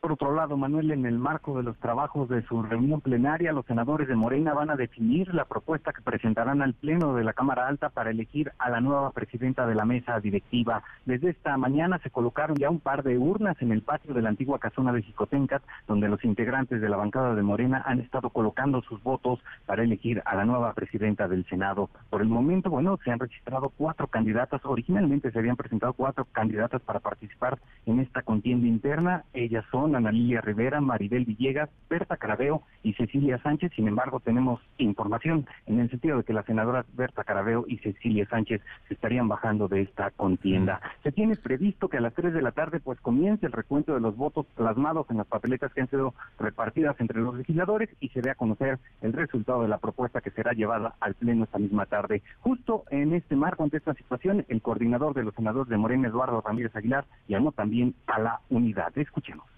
Por otro lado, Manuel, en el marco de los trabajos de su reunión plenaria, los senadores de Morena van a definir la propuesta que presentarán al Pleno de la Cámara Alta para elegir a la nueva presidenta de la mesa directiva. Desde esta mañana se colocaron ya un par de urnas en el patio de la antigua casona de Jicotencat, donde los integrantes de la bancada de Morena han estado colocando sus votos para elegir a la nueva presidenta del Senado. Por el momento, bueno, se han registrado cuatro candidatas. Originalmente se habían presentado cuatro candidatas para participar en esta contienda interna. Ellas son Ana Lilia Rivera, Maribel Villegas, Berta Carabeo y Cecilia Sánchez. Sin embargo, tenemos información en el sentido de que las senadoras Berta Carabeo y Cecilia Sánchez se estarían bajando de esta contienda. Se tiene previsto que a las 3 de la tarde pues comience el recuento de los votos plasmados en las papeletas que han sido repartidas entre los legisladores y se dé a conocer el resultado de la propuesta que será llevada al Pleno esta misma tarde. Justo en este marco, ante esta situación, el coordinador de los senadores de Morena, Eduardo Ramírez Aguilar, llamó también a la unidad. Escuchemos.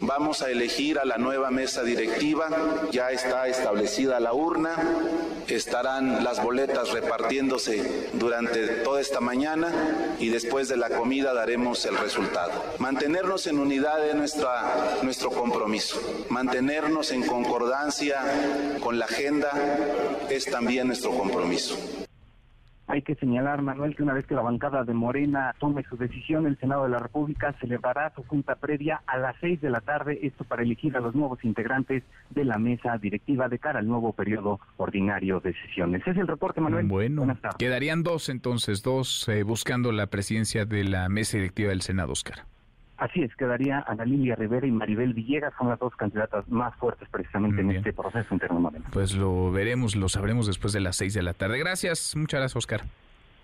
Vamos a elegir a la nueva mesa directiva, ya está establecida la urna, estarán las boletas repartiéndose durante toda esta mañana y después de la comida daremos el resultado. Mantenernos en unidad es nuestra, nuestro compromiso, mantenernos en concordancia con la agenda es también nuestro compromiso. Hay que señalar, Manuel, que una vez que la bancada de Morena tome su decisión, el Senado de la República celebrará su junta previa a las seis de la tarde, esto para elegir a los nuevos integrantes de la mesa directiva de cara al nuevo periodo ordinario de sesiones. Ese es el reporte, Manuel. Bueno, quedarían dos entonces, dos eh, buscando la presidencia de la mesa directiva del Senado, Oscar. Así es, quedaría Ana Lilia Rivera y Maribel Villegas, son las dos candidatas más fuertes precisamente en este proceso interno. Pues lo veremos, lo sabremos después de las seis de la tarde. Gracias, muchas gracias, Oscar.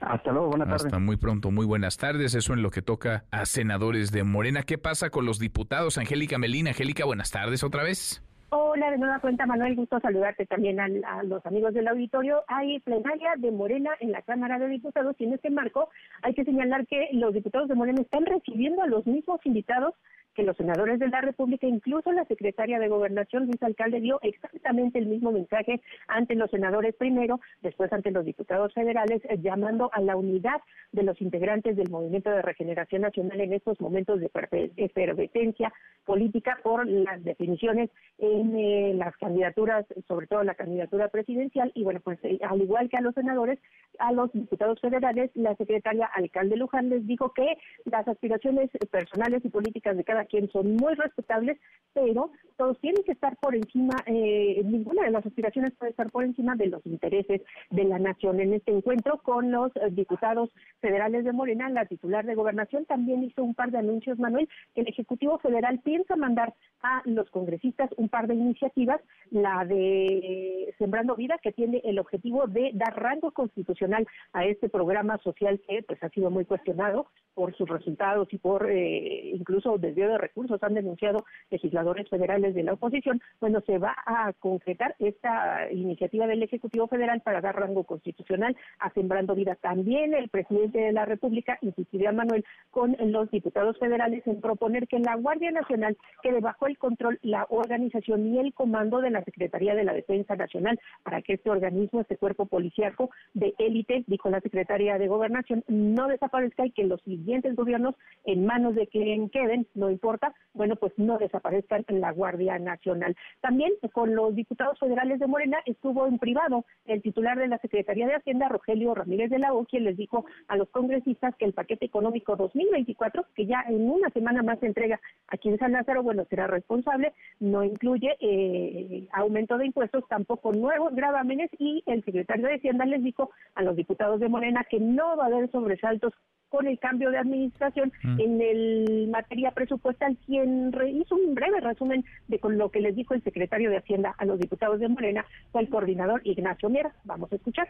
Hasta luego, buenas tardes. Hasta muy pronto, muy buenas tardes. Eso en lo que toca a senadores de Morena. ¿Qué pasa con los diputados? Angélica Melina. Angélica, buenas tardes otra vez. Hola, de nueva cuenta, Manuel, gusto saludarte también a, los amigos del auditorio. Hay plenaria de Morena en la Cámara de Diputados y en este marco hay que señalar que los diputados de Morena están recibiendo a los mismos invitados que los senadores de la República, incluso la secretaria de Gobernación, Luis Alcalde, dio exactamente el mismo mensaje ante los senadores primero, después ante los diputados federales, eh, llamando a la unidad de los integrantes del Movimiento de Regeneración Nacional en estos momentos de efervescencia política por las definiciones en eh, las candidaturas, sobre todo la candidatura presidencial, y bueno, pues eh, al igual que a los senadores, a los diputados federales, la secretaria alcalde Luján les dijo que las aspiraciones personales y políticas de cada quien son muy respetables, pero todos tienen que estar por encima, eh, ninguna de las aspiraciones puede estar por encima de los intereses de la nación. En este encuentro con los diputados federales de Morena, la titular de gobernación también hizo un par de anuncios, Manuel, que el Ejecutivo Federal piensa mandar a los congresistas un par de iniciativas, la de Sembrando Vida, que tiene el objetivo de dar rango constitucional a este programa social que pues ha sido muy cuestionado por sus resultados y por eh, incluso desvío de recursos, han denunciado legisladores federales de la oposición. Bueno, se va a concretar esta iniciativa del Ejecutivo Federal para dar rango constitucional a Sembrando Vida. También el presidente de la República insistiría, Manuel, con los diputados federales en proponer que la Guardia Nacional quede bajo el control la organización y el comando de la Secretaría de la Defensa Nacional para que este organismo, este cuerpo policíaco de élite, dijo la Secretaría de Gobernación, no desaparezca y que los siguientes gobiernos, en manos de quien queden, no importa, bueno, pues no desaparezcan en la Guardia Nacional. También con los diputados federales de Morena estuvo en privado el titular de la Secretaría de Hacienda, Rogelio Ramírez de la O, quien les dijo a los congresistas que el paquete económico 2024, que ya en una semana más se entrega aquí en San Lázaro, bueno, será responsable, no incluye eh, aumento de impuestos, tampoco nuevos gravámenes y el secretario de Hacienda les dijo a los diputados de Morena que no va a haber sobresaltos con el cambio de administración mm. en el materia presupuestal, quien hizo un breve resumen de con lo que les dijo el secretario de Hacienda a los diputados de Morena fue el coordinador Ignacio Miera. Vamos a escuchar.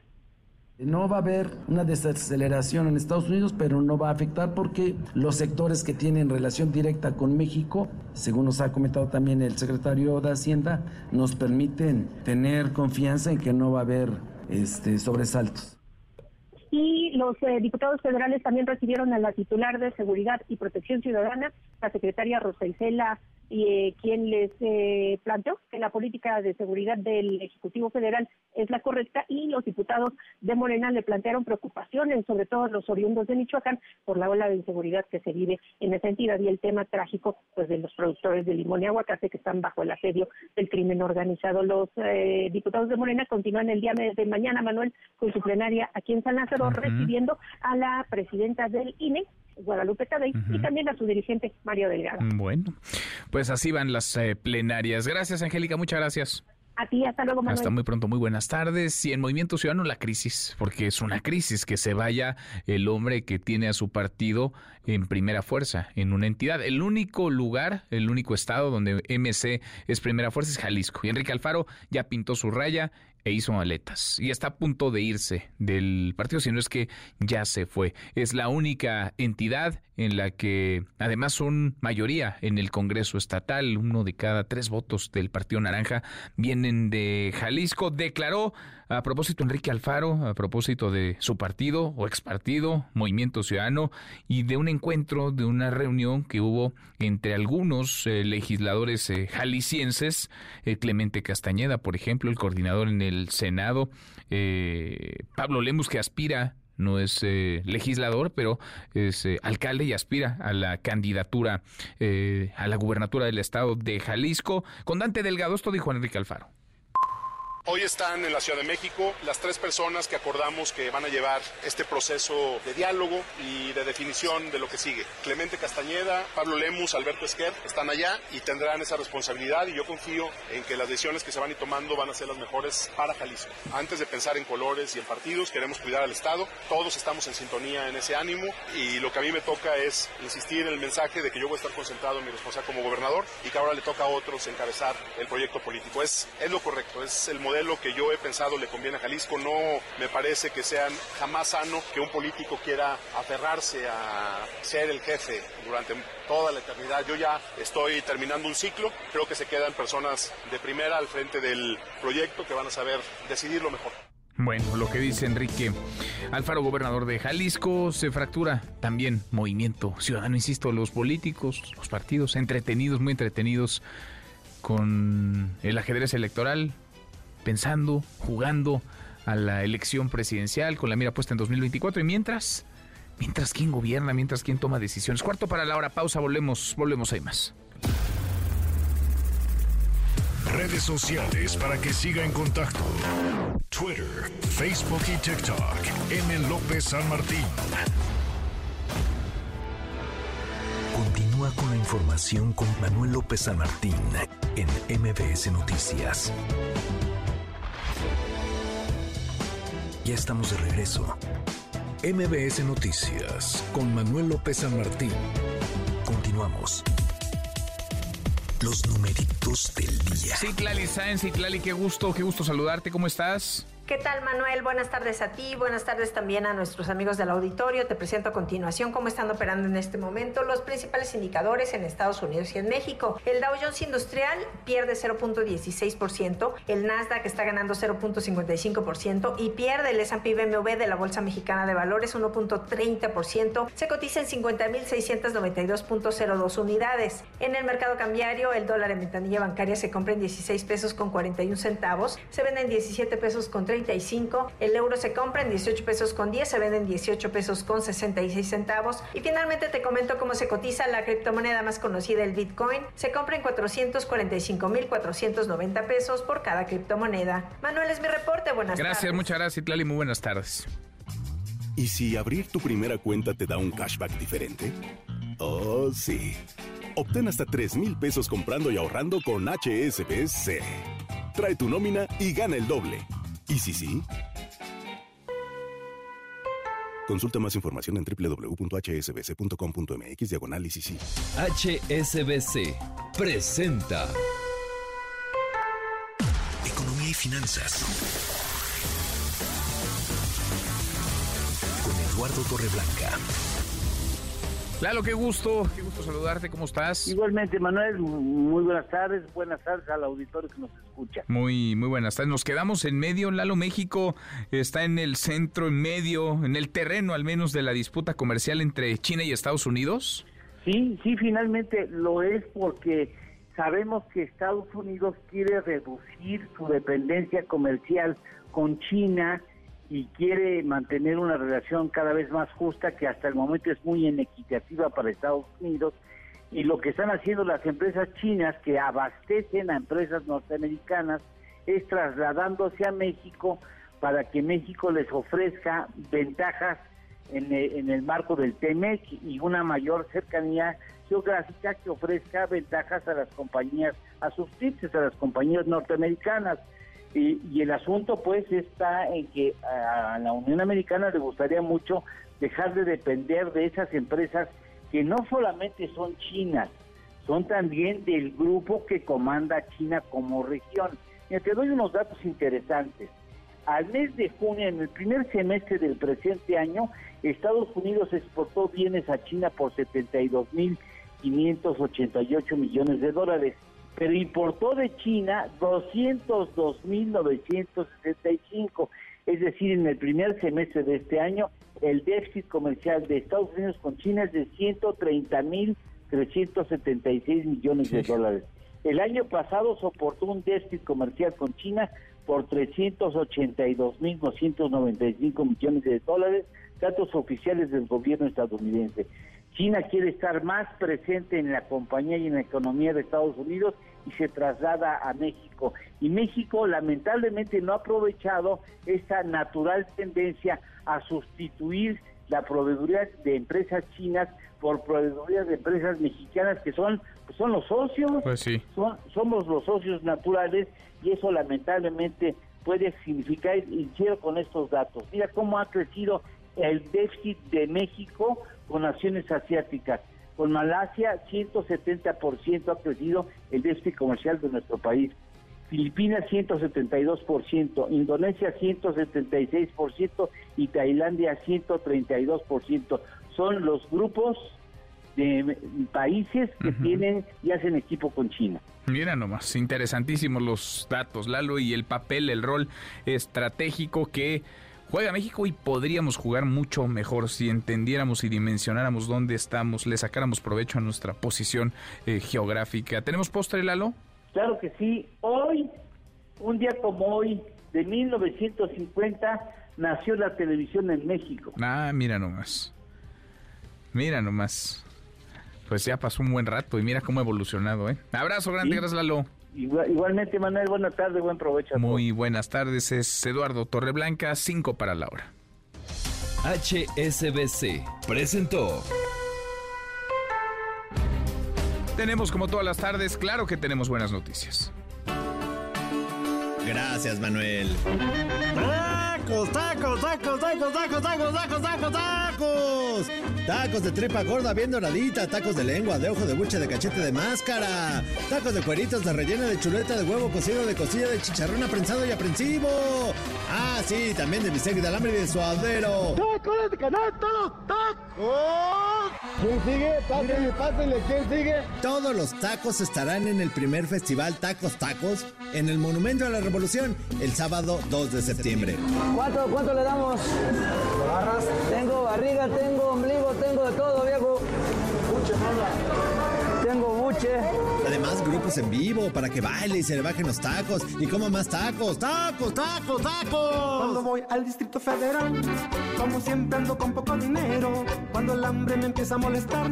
No va a haber una desaceleración en Estados Unidos, pero no va a afectar porque los sectores que tienen relación directa con México, según nos ha comentado también el secretario de Hacienda, nos permiten tener confianza en que no va a haber este, sobresaltos. Y los eh, diputados federales también recibieron a la titular de Seguridad y Protección Ciudadana, la secretaria Rosa y eh, quien les eh, planteó que la política de seguridad del Ejecutivo Federal es la correcta y los diputados de Morena le plantearon preocupaciones, sobre todo los oriundos de Michoacán, por la ola de inseguridad que se vive en esa entidad y el tema trágico pues de los productores de limón y aguacate que están bajo el asedio del crimen organizado. Los eh, diputados de Morena continúan el día de mañana, Manuel, con su plenaria aquí en San Lázaro, recibiendo a la presidenta del INE, Guadalupe Tadei, y también a su dirigente, Mario Delgado. Bueno, pues así van las eh, plenarias. Gracias, Angélica, muchas gracias. A ti, hasta luego, Manuel. Hasta muy pronto, muy buenas tardes. Y en Movimiento Ciudadano la crisis, porque es una crisis que se vaya el hombre que tiene a su partido en primera fuerza, en una entidad. El único lugar, el único estado donde MC es primera fuerza es Jalisco. Y Enrique Alfaro ya pintó su raya e hizo maletas y está a punto de irse del partido, si no es que ya se fue. Es la única entidad en la que además son mayoría en el Congreso Estatal, uno de cada tres votos del Partido Naranja vienen de Jalisco. Declaró a propósito, Enrique Alfaro, a propósito de su partido o ex partido, Movimiento Ciudadano, y de un encuentro, de una reunión que hubo entre algunos eh, legisladores eh, jaliscienses, eh, Clemente Castañeda, por ejemplo, el coordinador en el Senado, Pablo Lemus, que aspira no es legislador, pero es alcalde y aspira a la candidatura a la gubernatura del estado de Jalisco. Con Dante Delgado, esto dijo Enrique Alfaro. Hoy están en la Ciudad de México las tres personas que acordamos que van a llevar este proceso de diálogo y de definición de lo que sigue. Clemente Castañeda, Pablo Lemus, Alberto Esquer están allá y tendrán esa responsabilidad y yo confío en que las decisiones que se van a ir tomando van a ser las mejores para Jalisco. Antes de pensar en colores y en partidos, queremos cuidar al Estado. Todos estamos en sintonía en ese ánimo y lo que a mí me toca es insistir en el mensaje de que yo voy a estar concentrado en mi responsabilidad como gobernador y que ahora le toca a otros encabezar el proyecto político. Es, es lo correcto, es el modelo que yo he pensado le conviene a Jalisco. No me parece que sea jamás sano que un político quiera aferrarse a ser el jefe durante toda la eternidad. Yo ya estoy terminando un ciclo, creo que se quedan personas de primera al frente del proyecto que van a saber decidir lo mejor. Bueno, lo que dice Enrique Alfaro, gobernador de Jalisco, se fractura también movimiento ciudadano, insisto, los políticos, los partidos, entretenidos, muy entretenidos con el ajedrez electoral, pensando, jugando a la elección presidencial con la mira puesta en 2024 y mientras, mientras quién gobierna, mientras quién toma decisiones. Cuarto para la hora, pausa, volvemos, volvemos, hay más. Redes sociales para que siga en contacto: Twitter, Facebook y TikTok. M. López San Martín. Continúa con la información con Manuel López San Martín en MBS Noticias. Ya estamos de regreso. MBS Noticias con Manuel López San Martín. Continuamos. Los numeritos del día. Citlali Sáenz, Citlali, qué gusto, qué gusto saludarte. ¿Cómo estás? ¿Qué tal, Manuel? Buenas tardes a ti, buenas tardes también a nuestros amigos del auditorio. Te presento a continuación cómo están operando en este momento los principales indicadores en Estados Unidos y en México. El Dow Jones Industrial pierde 0.16%, el Nasdaq está ganando 0.55% y pierde el S&P BMW de la Bolsa Mexicana de Valores 1.30%. Se cotiza en 50.692.02 unidades. En el mercado cambiario, el dólar en ventanilla bancaria se compra en 16 pesos con 41 centavos, se vende en 17 pesos con 30 el euro se compra en 18 pesos con 10, se vende en 18 pesos con 66 centavos. Y finalmente te comento cómo se cotiza la criptomoneda más conocida, el Bitcoin. Se compra en 445.490 pesos por cada criptomoneda. Manuel es mi reporte, buenas tardes. Gracias, muchas gracias, Itlali, muy buenas tardes. ¿Y si abrir tu primera cuenta te da un cashback diferente? Oh, sí. Obtén hasta 3 mil pesos comprando y ahorrando con HSBC. Trae tu nómina y gana el doble. ¿Y si sí? Consulta más información en www.hsbc.com.mx diagonal y sí. HSBC presenta Economía y finanzas. Con Eduardo Torreblanca. Lalo, qué gusto, qué gusto saludarte, ¿cómo estás? Igualmente, Manuel, muy buenas tardes, buenas tardes al auditorio que nos escucha. Muy, muy buenas tardes. Nos quedamos en medio, Lalo, México está en el centro, en medio, en el terreno al menos de la disputa comercial entre China y Estados Unidos. Sí, sí, finalmente lo es porque sabemos que Estados Unidos quiere reducir su dependencia comercial con China y quiere mantener una relación cada vez más justa que hasta el momento es muy inequitativa para Estados Unidos y lo que están haciendo las empresas chinas que abastecen a empresas norteamericanas es trasladándose a México para que México les ofrezca ventajas en el, marco del TEMEC y una mayor cercanía geográfica que ofrezca ventajas a las compañías, a sus a las compañías norteamericanas. Y, el asunto pues está en que a la Unión Americana le gustaría mucho dejar de depender de esas empresas que no solamente son chinas, son también del grupo que comanda China como región. Y te doy unos datos interesantes. Al mes de junio, en el primer semestre del presente año, Estados Unidos exportó bienes a China por 72.588 millones de dólares pero importó de China 202.965. Es decir, en el primer semestre de este año, el déficit comercial de Estados Unidos con China es de 130.376 millones de dólares. El año pasado soportó un déficit comercial con China por 382.295 millones de dólares, datos oficiales del gobierno estadounidense. China quiere estar más presente en la compañía y en la economía de Estados Unidos y se traslada a México. Y México lamentablemente no ha aprovechado esta natural tendencia a sustituir la proveeduría de empresas chinas por proveedurías de empresas mexicanas que son pues son los socios, pues sí. somos los socios naturales y eso lamentablemente puede significar, y quiero con estos datos, mira cómo ha crecido el déficit de México con naciones asiáticas. Con Malasia, 170% ha crecido el déficit comercial de nuestro país. Filipinas, 172%, Indonesia, 176% y Tailandia, 132%. Son los grupos de países que tienen y hacen equipo con China. Mira nomás, interesantísimos los datos, Lalo, y el papel, el rol estratégico que juega México y podríamos jugar mucho mejor si entendiéramos y dimensionáramos dónde estamos, le sacáramos provecho a nuestra posición eh, geográfica. ¿Tenemos postre, Lalo? Claro que sí. Hoy, un día como hoy, de 1950, nació la televisión en México. Ah, mira nomás. Mira nomás. Pues ya pasó un buen rato y mira cómo ha evolucionado, ¿eh? Abrazo grande, gracias Lalo. Igualmente, Manuel, buenas tardes, buen provecho. Muy buenas tardes, es Eduardo Torreblanca, 5 para la hora. HSBC presentó. Tenemos como todas las tardes, claro que tenemos buenas noticias. Gracias, Manuel. Tacos, tacos, tacos, tacos, tacos, tacos, tacos, tacos, tacos. Tacos de tripa gorda bien doradita, tacos de lengua, de ojo de buche, de cachete de máscara. Tacos de cueritos de rellena de chuleta, de huevo cocido, de costilla, de chicharrón aprensado y aprensivo. Ah, sí, también de bistec de alambre y de suadero. ¡Tacos de canal, todos tacos! ¿Quién sigue? Pásenle, pásenle, ¿quién sigue? Todos los tacos estarán en el primer festival Tacos Tacos en el Monumento a la Revolución el sábado 2 de septiembre. ¿Cuánto, cuánto le damos? barras? Tengo barriga, tengo ombligo, tengo de todo, viejo. Tengo Además, grupos en vivo para que baile y se le bajen los tacos y coma más tacos. ¡Tacos, tacos, tacos! Cuando voy al Distrito Federal, como siempre ando con poco dinero. Cuando el hambre me empieza a molestar,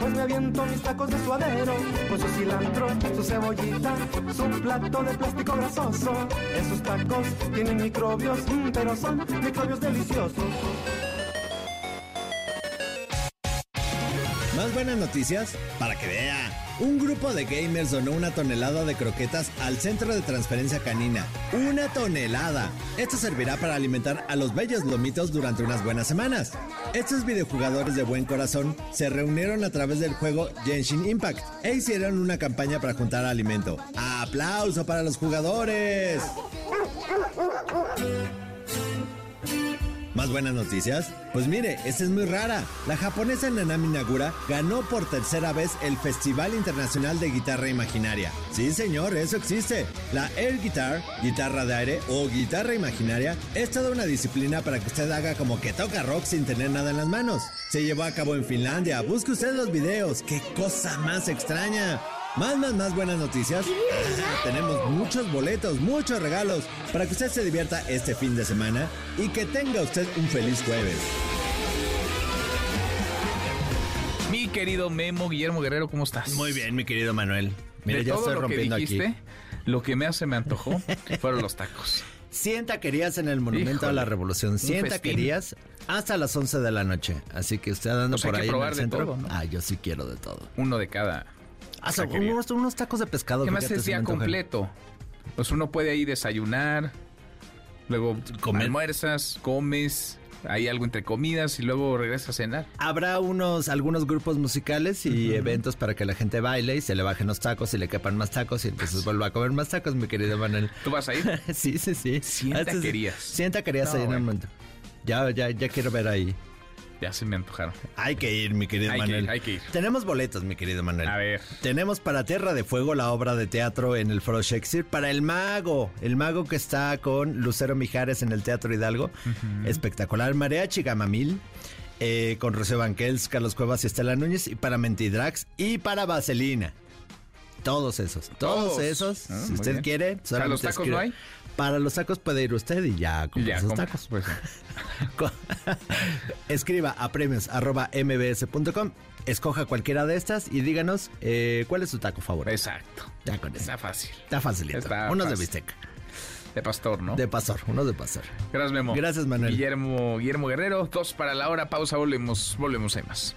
pues me aviento mis tacos de suadero. Con su cilantro, su cebollita, su plato de plástico grasoso. Esos tacos tienen microbios, mm, pero son microbios deliciosos. Más buenas noticias para que vea. Un grupo de gamers donó una tonelada de croquetas al centro de transferencia canina. ¡Una tonelada! Esto servirá para alimentar a los bellos lomitos durante unas buenas semanas. Estos videojugadores de buen corazón se reunieron a través del juego Genshin Impact e hicieron una campaña para juntar alimento. ¡Aplauso para los jugadores! ¿Más buenas noticias? Pues mire, esta es muy rara. La japonesa Nanami Nagura ganó por tercera vez el Festival Internacional de Guitarra Imaginaria. Sí, señor, eso existe. La Air Guitar, guitarra de aire o guitarra imaginaria, es toda una disciplina para que usted haga como que toca rock sin tener nada en las manos. Se llevó a cabo en Finlandia. Busque usted los videos. ¡Qué cosa más extraña! Más, más, más buenas noticias. tenemos muchos boletos, muchos regalos para que usted se divierta este fin de semana y que tenga usted un feliz jueves. Mi querido Memo Guillermo Guerrero, ¿cómo estás? Muy bien, mi querido Manuel. Mira, ya estoy rompiendo que dijiste, Lo que me se me antojó fueron los tacos. Sienta querías en el Monumento a la Revolución. Sienta querías hasta las 11 de la noche. Así que usted andando por ahí en el centro. Ah, yo sí quiero de todo. Uno de cada Ah, unos, tacos de pescado. ¿Qué más es día completo? Pues uno puede ahí desayunar, luego comer. almuerzas, comes, hay algo entre comidas y luego regresas a cenar. Habrá unos, algunos grupos musicales y eventos para que la gente baile y se le bajen los tacos y le quepan más tacos y entonces vuelva a comer más tacos, mi querido Manuel. ¿Tú vas a ir? sí, sí, sí. Sienta querías. Sienta querías ahí en un momento. Ya, ya, ya quiero ver ahí. Ya se me antojaron. Hay que ir, mi querido Manuel. hay que ir. Tenemos boletos, mi querido Manuel. A ver. Tenemos para Tierra de Fuego la obra de teatro en el Foro Shakespeare. Para El Mago. El Mago que está con Lucero Mijares en el Teatro Hidalgo. Espectacular. Mariachi Gamamil. Eh, con Rocío Banquels, Carlos Cuevas y Estela Núñez. Y para Mentidrax. Y para Vaselina. Todos esos. Todos, esos. Ah, si usted quiere. ¿Para los tacos no hay? Para los tacos puede ir usted y ya compra sus tacos. Pues. Escriba a premios mbs.com, escoja cualquiera de estas y díganos eh, cuál es su taco favorito. Exacto. Ya con Está fácil. Está facilito. unos de bistec. De pastor, ¿no? De pastor, unos de pastor. Gracias, Memo. Gracias, Manuel. Guillermo, Guillermo Guerrero, dos para la hora, pausa, volvemos, volvemos a más.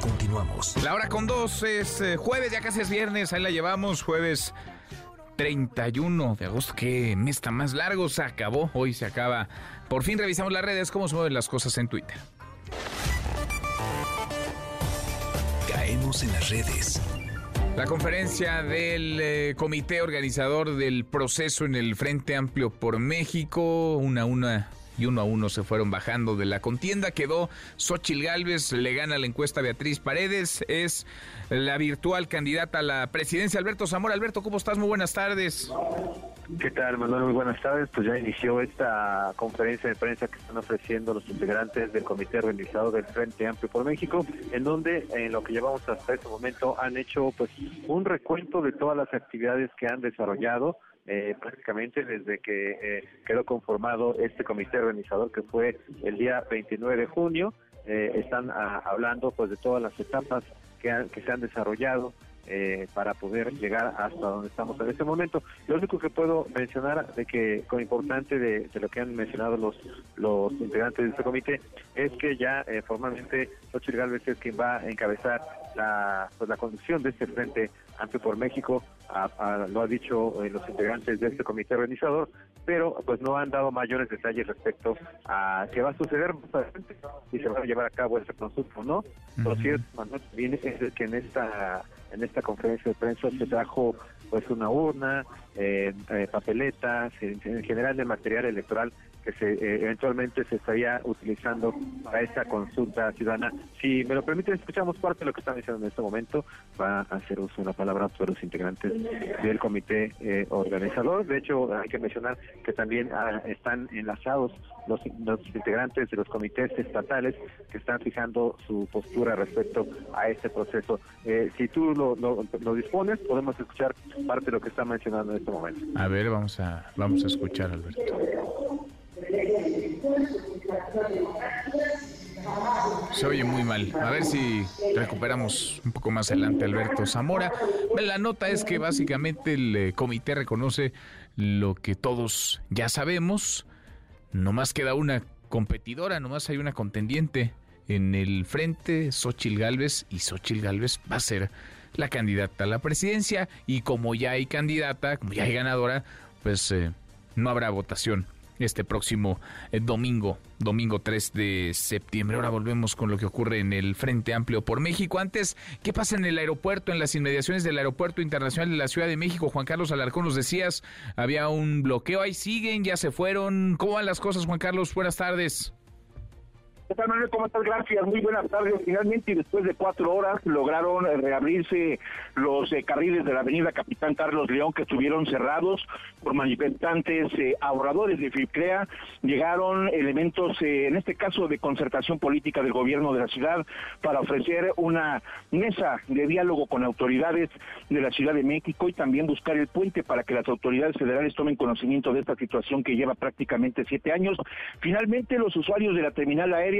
Continuamos. La hora con dos es eh, jueves, ya casi es viernes, ahí la llevamos, jueves 31 de agosto. Qué mes está más largo. Se acabó. Hoy se acaba. Por fin revisamos las redes. ¿Cómo se mueven las cosas en Twitter? Caemos en las redes. La conferencia del eh, comité organizador del proceso en el Frente Amplio por México, una a una y uno a uno se fueron bajando de la contienda. Quedó Xochil Gálvez, le gana la encuesta Beatriz Paredes, es la virtual candidata a la presidencia. Alberto Zamora, Alberto, ¿cómo estás? Muy buenas tardes. ¿Qué tal, Manuel? Muy buenas tardes. Pues ya inició esta conferencia de prensa que están ofreciendo los integrantes del Comité Organizado del Frente Amplio por México, en donde en lo que llevamos hasta este momento han hecho pues un recuento de todas las actividades que han desarrollado eh, prácticamente desde que eh, quedó conformado este comité organizador que fue el día 29 de junio. Eh, están ah, hablando pues de todas las etapas que, han, que se han desarrollado eh, para poder llegar hasta donde estamos en este momento. Lo único que puedo mencionar de que con importante de, lo que han mencionado los los integrantes de este comité es que ya eh, formalmente Xochitl Gálvez es quien va a encabezar la pues la conducción de este frente amplio por México, lo ha dicho eh, los integrantes de este comité organizador, pero pues no han dado mayores detalles respecto a qué va a suceder más adelante si se va a llevar a cabo ese consulta o no. Por cierto, Manuel, viene es que en esta en esta conferencia de prensa se trajo pues una urna, eh, eh, papeletas, en, general de material electoral que se eh, eventualmente se estaría utilizando para esta consulta ciudadana. Si me lo permiten, escuchamos parte de lo que están diciendo en este momento. Va a hacer uso de la palabra por los integrantes del comité eh, organizador. De hecho, hay que mencionar que también ah, están enlazados los, integrantes de los comités estatales que están fijando su postura respecto a este proceso. Eh, si tú lo, dispones, podemos escuchar parte de lo que está mencionando en este momento. A ver, vamos a, vamos a escuchar, Alberto. Se oye muy mal. A ver si recuperamos un poco más adelante Alberto Zamora. La nota es que básicamente el eh, comité reconoce lo que todos ya sabemos. No más queda una competidora, nomás hay una contendiente en el frente, Xochil Gálvez, y Xochil Gálvez va a ser la candidata a la presidencia. Y como ya hay candidata, como ya hay ganadora, pues eh, no habrá votación este próximo eh, domingo, domingo 3 de septiembre. Ahora volvemos con lo que ocurre en el Frente Amplio por México. Antes, ¿qué pasa en el aeropuerto, en las inmediaciones del Aeropuerto Internacional de la Ciudad de México? Juan Carlos Alarcón, nos decías, había un bloqueo, ahí siguen, ya se fueron. ¿Cómo van las cosas, Juan Carlos? Buenas tardes. ¿Qué tal? ¿Cómo estás? Gracias. Muy buenas tardes. Finalmente, y después de cuatro horas, lograron eh, reabrirse los eh, carriles de la avenida Capitán Carlos León, que estuvieron cerrados por manifestantes eh, ahorradores de FIPCREA. Llegaron elementos, en este caso, de concertación política del gobierno de la ciudad, para ofrecer una mesa de diálogo con autoridades de la Ciudad de México y también buscar el puente para que las autoridades federales tomen conocimiento de esta situación que lleva prácticamente siete años. Finalmente, los usuarios de la terminal aérea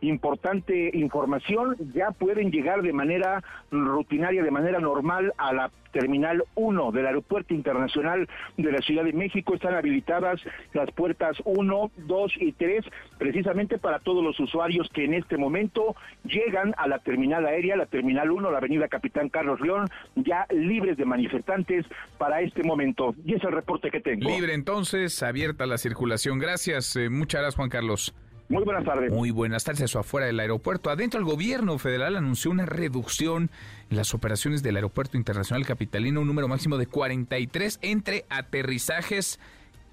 importante información, ya pueden llegar de manera rutinaria, de manera normal a la Terminal 1 del Aeropuerto Internacional de la Ciudad de México. Están habilitadas las puertas 1, 2 y 3, precisamente para todos los usuarios que en este momento llegan a la terminal aérea, la Terminal 1, la Avenida Capitán Carlos León, ya libres de manifestantes para este momento. Y es el reporte que tengo. Libre entonces, abierta la circulación. Gracias, eh, muchas gracias Juan Carlos. Muy buenas tardes. Muy buenas tardes. Eso afuera del aeropuerto. Adentro, el gobierno federal anunció una reducción en las operaciones del Aeropuerto Internacional Capitalino, un número máximo de 43 entre aterrizajes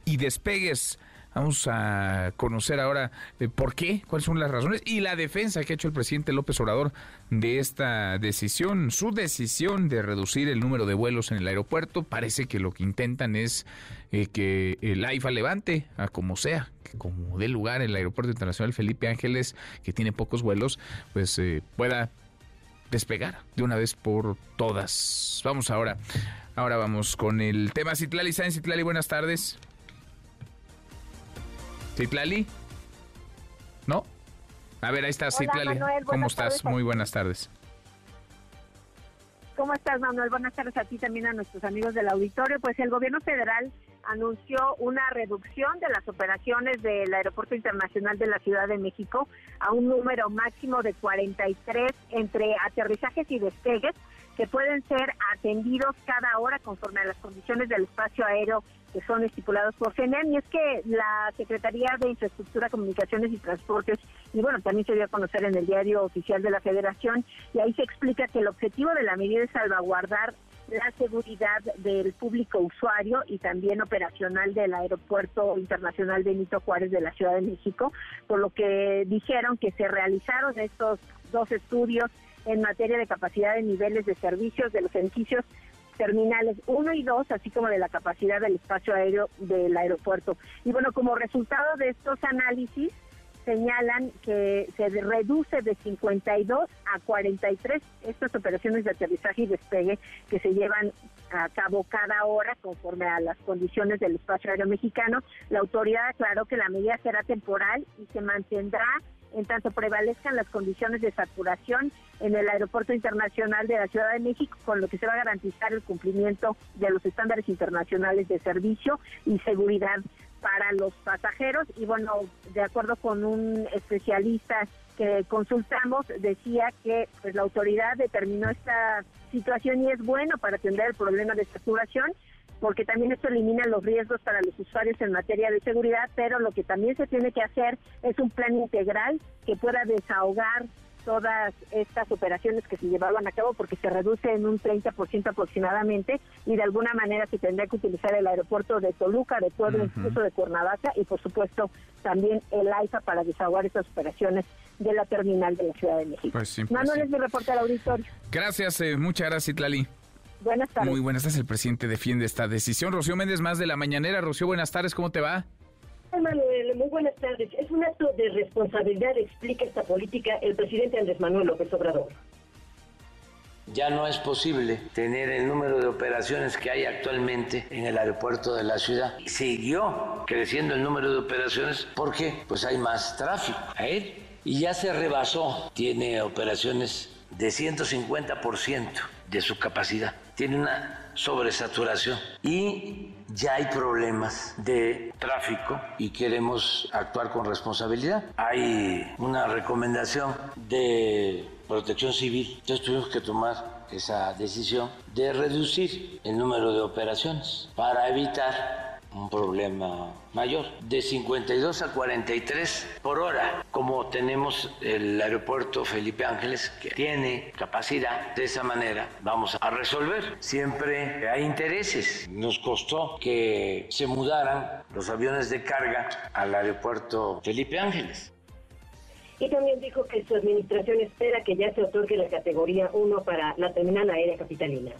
y despegues. Vamos a conocer ahora eh, por qué, cuáles son las razones y la defensa que ha hecho el presidente López Obrador de esta decisión, su decisión de reducir el número de vuelos en el aeropuerto. Parece que lo que intentan es eh, que el AIFA levante a como sea, que como dé lugar el Aeropuerto Internacional Felipe Ángeles, que tiene pocos vuelos, pues eh, pueda despegar de una vez por todas. Vamos ahora, ahora vamos con el tema Citlali. ¿Saben Citlali? Buenas tardes. ¿Citlali? ¿No? A ver, ahí está Citlali. ¿Cómo estás? Muy buenas tardes. ¿Cómo estás, Manuel? Buenas tardes a ti también a nuestros amigos del auditorio. Pues el gobierno federal anunció una reducción de las operaciones del Aeropuerto Internacional de la Ciudad de México a un número máximo de 43 entre aterrizajes y despegues que pueden ser atendidos cada hora conforme a las condiciones del espacio aéreo que son estipulados por CENEM, y es que la Secretaría de Infraestructura, Comunicaciones y Transportes, y bueno, también se dio a conocer en el diario oficial de la Federación, y ahí se explica que el objetivo de la medida es salvaguardar la seguridad del público usuario y también operacional del Aeropuerto Internacional Benito Juárez de la Ciudad de México, por lo que dijeron que se realizaron estos dos estudios en materia de capacidad de niveles de servicios de los edificios terminales 1 y 2, así como de la capacidad del espacio aéreo del aeropuerto. Y bueno, como resultado de estos análisis, señalan que se reduce de 52 a 43 estas operaciones de aterrizaje y despegue que se llevan a cabo cada hora conforme a las condiciones del espacio aéreo mexicano. La autoridad aclaró que la medida será temporal y se mantendrá en tanto prevalezcan las condiciones de saturación en el Aeropuerto Internacional de la Ciudad de México, con lo que se va a garantizar el cumplimiento de los estándares internacionales de servicio y seguridad para los pasajeros. Y bueno, de acuerdo con un especialista que consultamos, decía que pues la autoridad determinó esta situación y es bueno para atender el problema de saturación porque también esto elimina los riesgos para los usuarios en materia de seguridad, pero lo que también se tiene que hacer es un plan integral que pueda desahogar todas estas operaciones que se llevaban a cabo porque se reduce en un 30% aproximadamente y de alguna manera se tendrá que utilizar el aeropuerto de Toluca, de Puebla, incluso de Cuernavaca y por supuesto también el AIFA para desahogar estas operaciones de la terminal de la Ciudad de México. Pues pues Manuel es mi reporte al auditorio. Gracias, eh, muchas gracias, Itlali. Buenas tardes. Muy buenas tardes, el presidente defiende esta decisión. Rocío Méndez, más de la mañanera. Rocío, buenas tardes, ¿cómo te va? Manuel, muy buenas tardes. Es un acto de responsabilidad, explica esta política el presidente Andrés Manuel López Obrador. Ya no es posible tener el número de operaciones que hay actualmente en el aeropuerto de la ciudad. Siguió creciendo el número de operaciones porque pues hay más tráfico aéreo y ya se rebasó. Tiene operaciones de 150% de su capacidad. Tiene una sobresaturación y ya hay problemas de tráfico y queremos actuar con responsabilidad. Hay una recomendación de protección civil. Entonces tuvimos que tomar esa decisión de reducir el número de operaciones para evitar un problema mayor, de 52 a 43 por hora, como tenemos el aeropuerto Felipe Ángeles, que tiene capacidad, de esa manera vamos a resolver. Siempre hay intereses. Nos costó que se mudaran los aviones de carga al aeropuerto Felipe Ángeles. Y también dijo que su administración espera que ya se otorgue la categoría 1 para la terminal aérea capitalina.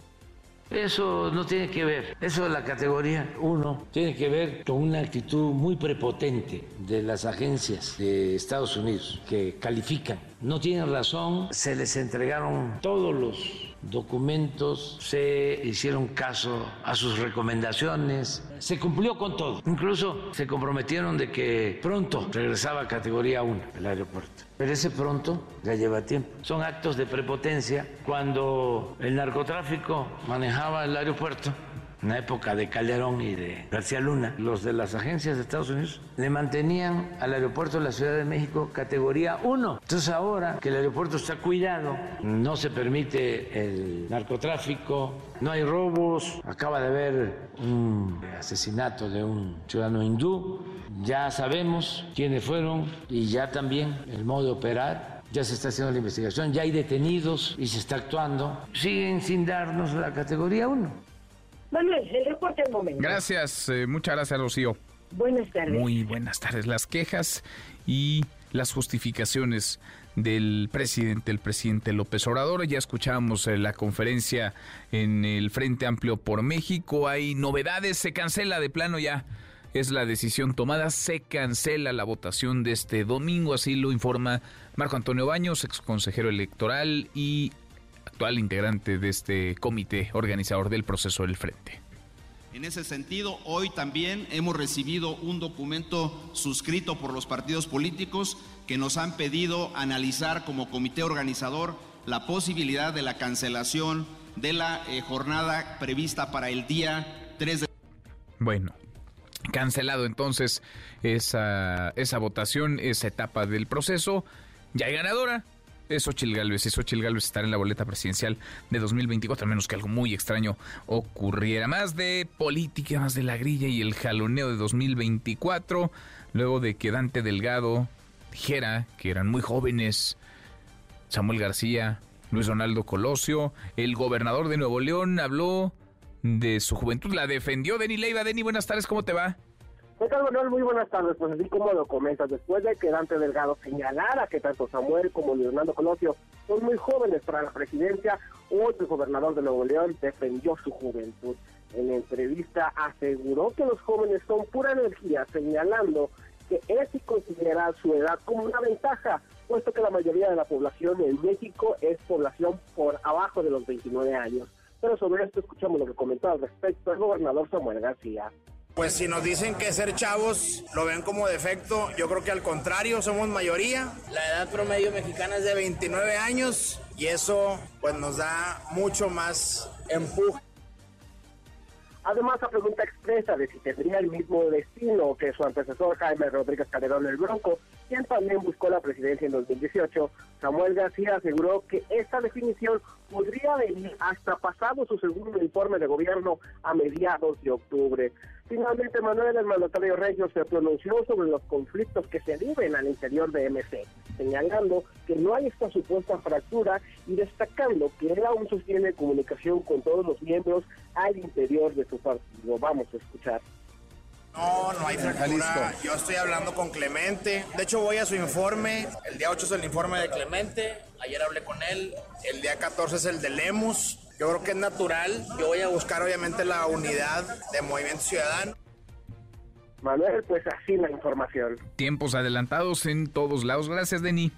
Eso no tiene que ver, eso de la categoría 1 tiene que ver con una actitud muy prepotente de las agencias de Estados Unidos que califican. No tienen razón, se les entregaron todos los documentos, se hicieron caso a sus recomendaciones, se cumplió con todo. Incluso se comprometieron de que pronto regresaba a categoría 1 el aeropuerto. Pero ese pronto ya lleva tiempo. Son actos de prepotencia. Cuando el narcotráfico manejaba el aeropuerto, en la época de Calderón y de García Luna, los de las agencias de Estados Unidos le mantenían al aeropuerto de la Ciudad de México categoría 1. Entonces ahora que el aeropuerto está cuidado, no se permite el narcotráfico, no hay robos, acaba de haber un asesinato de un ciudadano hindú, ya sabemos quiénes fueron y ya también el modo de operar. Ya se está haciendo la investigación, ya hay detenidos y se está actuando. Siguen sin darnos la categoría 1. Manuel, el reporte al momento. Gracias, eh, muchas gracias, Rocío. Buenas tardes. Muy buenas tardes. Las quejas y las justificaciones del presidente, el presidente López Obrador. Ya escuchamos eh, la conferencia en el Frente Amplio por México. Hay novedades, se cancela de plano ya. Es la decisión tomada, se cancela la votación de este domingo, así lo informa Marco Antonio Baños, ex consejero electoral y actual integrante de este comité organizador del proceso del Frente. En ese sentido, hoy también hemos recibido un documento suscrito por los partidos políticos que nos han pedido analizar como comité organizador la posibilidad de la cancelación de la eh, jornada prevista para el día 3 de... Bueno, cancelado entonces esa, esa votación, esa etapa del proceso. Ya hay ganadora, es Xochitl Galvez. Y Xochitl Galvez estará en la boleta presidencial de 2024, a menos que algo muy extraño ocurriera. Más de política, más de la grilla y el jaloneo de 2024. Luego de que Dante Delgado dijera que eran muy jóvenes. Samuel García, Luis Ronaldo Colosio, el gobernador de Nuevo León habló de su juventud, la defendió Deni Leiva. Deni, buenas tardes, ¿cómo te va? ¿Qué tal, Manuel? Muy buenas tardes. Pues así como lo comentas, después de que Dante Delgado señalara que tanto Samuel como Leonardo Colosio son muy jóvenes para la presidencia, hoy el gobernador de Nuevo León defendió su juventud. En la entrevista aseguró que los jóvenes son pura energía, señalando que es y considera su edad como una ventaja, puesto que la mayoría de la población en México es población por abajo de los 29 años. Pero sobre esto escuchamos lo que comentó al respecto el gobernador Samuel García. Pues si nos dicen que ser chavos lo ven como defecto, yo creo que al contrario, somos mayoría. La edad promedio mexicana es de 29 años y eso pues nos da mucho más empuje. Además, la pregunta expresa de si tendría el mismo destino que su antecesor Jaime Rodríguez Calderón el Bronco, quien también buscó la presidencia en 2018, Samuel García aseguró que esta definición podría venir hasta pasado su segundo informe de gobierno a mediados de octubre. Finalmente, Manuel, el mandatario Regio, se pronunció sobre los conflictos que se viven al interior de MC, señalando que no hay esta supuesta fractura y destacando que él aún sostiene comunicación con todos los miembros al interior de su partido. Vamos a escuchar. No, no hay fractura. Yo estoy hablando con Clemente. De hecho, voy a su informe. El día 8 es el informe de Clemente. Ayer hablé con él. El día 14 es el de Lemus. Yo creo que es natural. Yo voy a buscar, obviamente, la unidad de Movimiento Ciudadano. Manuel, pues así la información. Tiempos adelantados en todos lados. Gracias, Denis.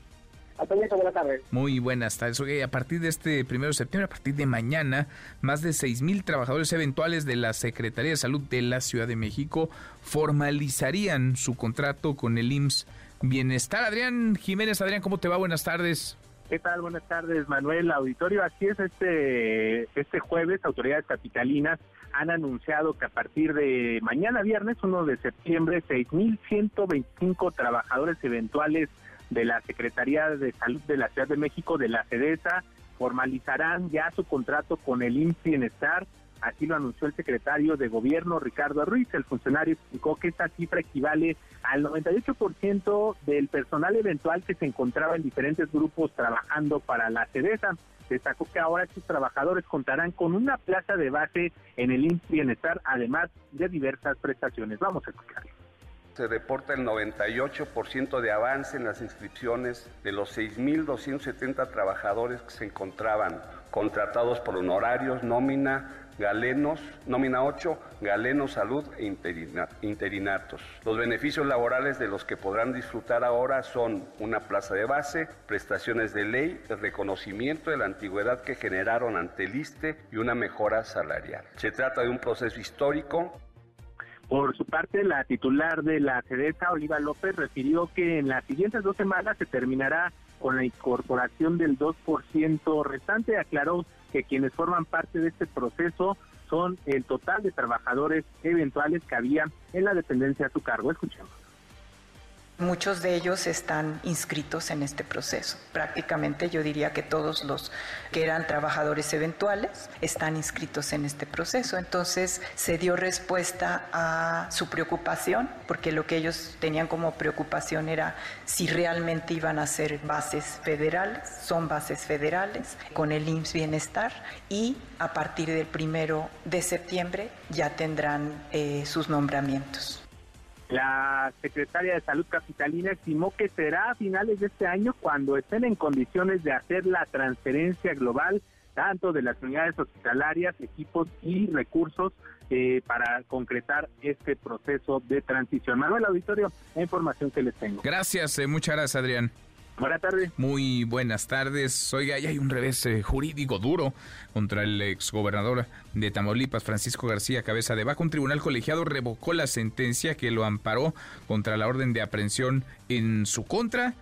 Hasta luego, buenas tardes. Muy buenas tardes. Oye, a partir de este primero de septiembre, a partir de mañana, más de seis mil trabajadores eventuales de la Secretaría de Salud de la Ciudad de México formalizarían su contrato con el IMSS Bienestar. Adrián Jiménez, Adrián, ¿cómo te va? Buenas tardes. ¿Qué tal? Buenas tardes, Manuel Auditorio. Así es, este, este jueves, autoridades capitalinas han anunciado que a partir de mañana viernes, 1 de septiembre, 6.125 trabajadores eventuales de la Secretaría de Salud de la Ciudad de México, de la CEDESA, formalizarán ya su contrato con el IMSS Bienestar. Así lo anunció el secretario de Gobierno, Ricardo Ruiz. El funcionario explicó que esta cifra equivale al 98% del personal eventual que se encontraba en diferentes grupos trabajando para la CEDESA. Destacó que ahora estos trabajadores contarán con una plaza de base en el IMSS Bienestar, además de diversas prestaciones. Vamos a escucharlo. Se reporta el 98% de avance en las inscripciones de los 6.270 trabajadores que se encontraban contratados por honorarios, nómina, galenos, nómina 8, galenos, salud e interinatos. Los beneficios laborales de los que podrán disfrutar ahora son una plaza de base, prestaciones de ley, el reconocimiento de la antigüedad que generaron ante el ISTE y una mejora salarial. Se trata de un proceso histórico por su parte, la titular de la CEDESA, Oliva López, refirió que en las siguientes dos semanas se terminará con la incorporación del 2% restante. Aclaró que quienes forman parte de este proceso son el total de trabajadores eventuales que había en la dependencia a su cargo. Escuchemos. Muchos de ellos están inscritos en este proceso. Prácticamente yo diría que todos los que eran trabajadores eventuales están inscritos en este proceso. Entonces se dio respuesta a su preocupación, porque lo que ellos tenían como preocupación era si realmente iban a ser bases federales, son bases federales, con el IMSS Bienestar, y a partir del primero de septiembre ya tendrán eh, sus nombramientos. La secretaria de Salud Capitalina estimó que será a finales de este año cuando estén en condiciones de hacer la transferencia global tanto de las unidades hospitalarias, equipos y recursos eh, para concretar este proceso de transición. Manuel Auditorio, la información que les tengo. Gracias, eh, muchas gracias Adrián. Buenas tardes. Muy buenas tardes. Oiga, ya hay un revés eh, jurídico duro contra el exgobernador de Tamaulipas, Francisco García Cabeza de Vaca. Un tribunal colegiado revocó la sentencia que lo amparó contra la orden de aprehensión en su contra.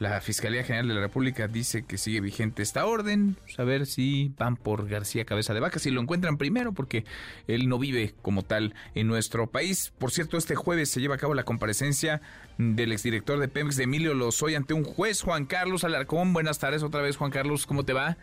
La Fiscalía General de la República dice que sigue vigente esta orden. A ver si van por García Cabeza de Vaca, si lo encuentran primero, porque él no vive como tal en nuestro país. Por cierto, este jueves se lleva a cabo la comparecencia del exdirector de Pemex, de Emilio Lozoya, ante un juez, Juan Carlos Alarcón. Buenas tardes otra vez, Juan Carlos, ¿cómo te va?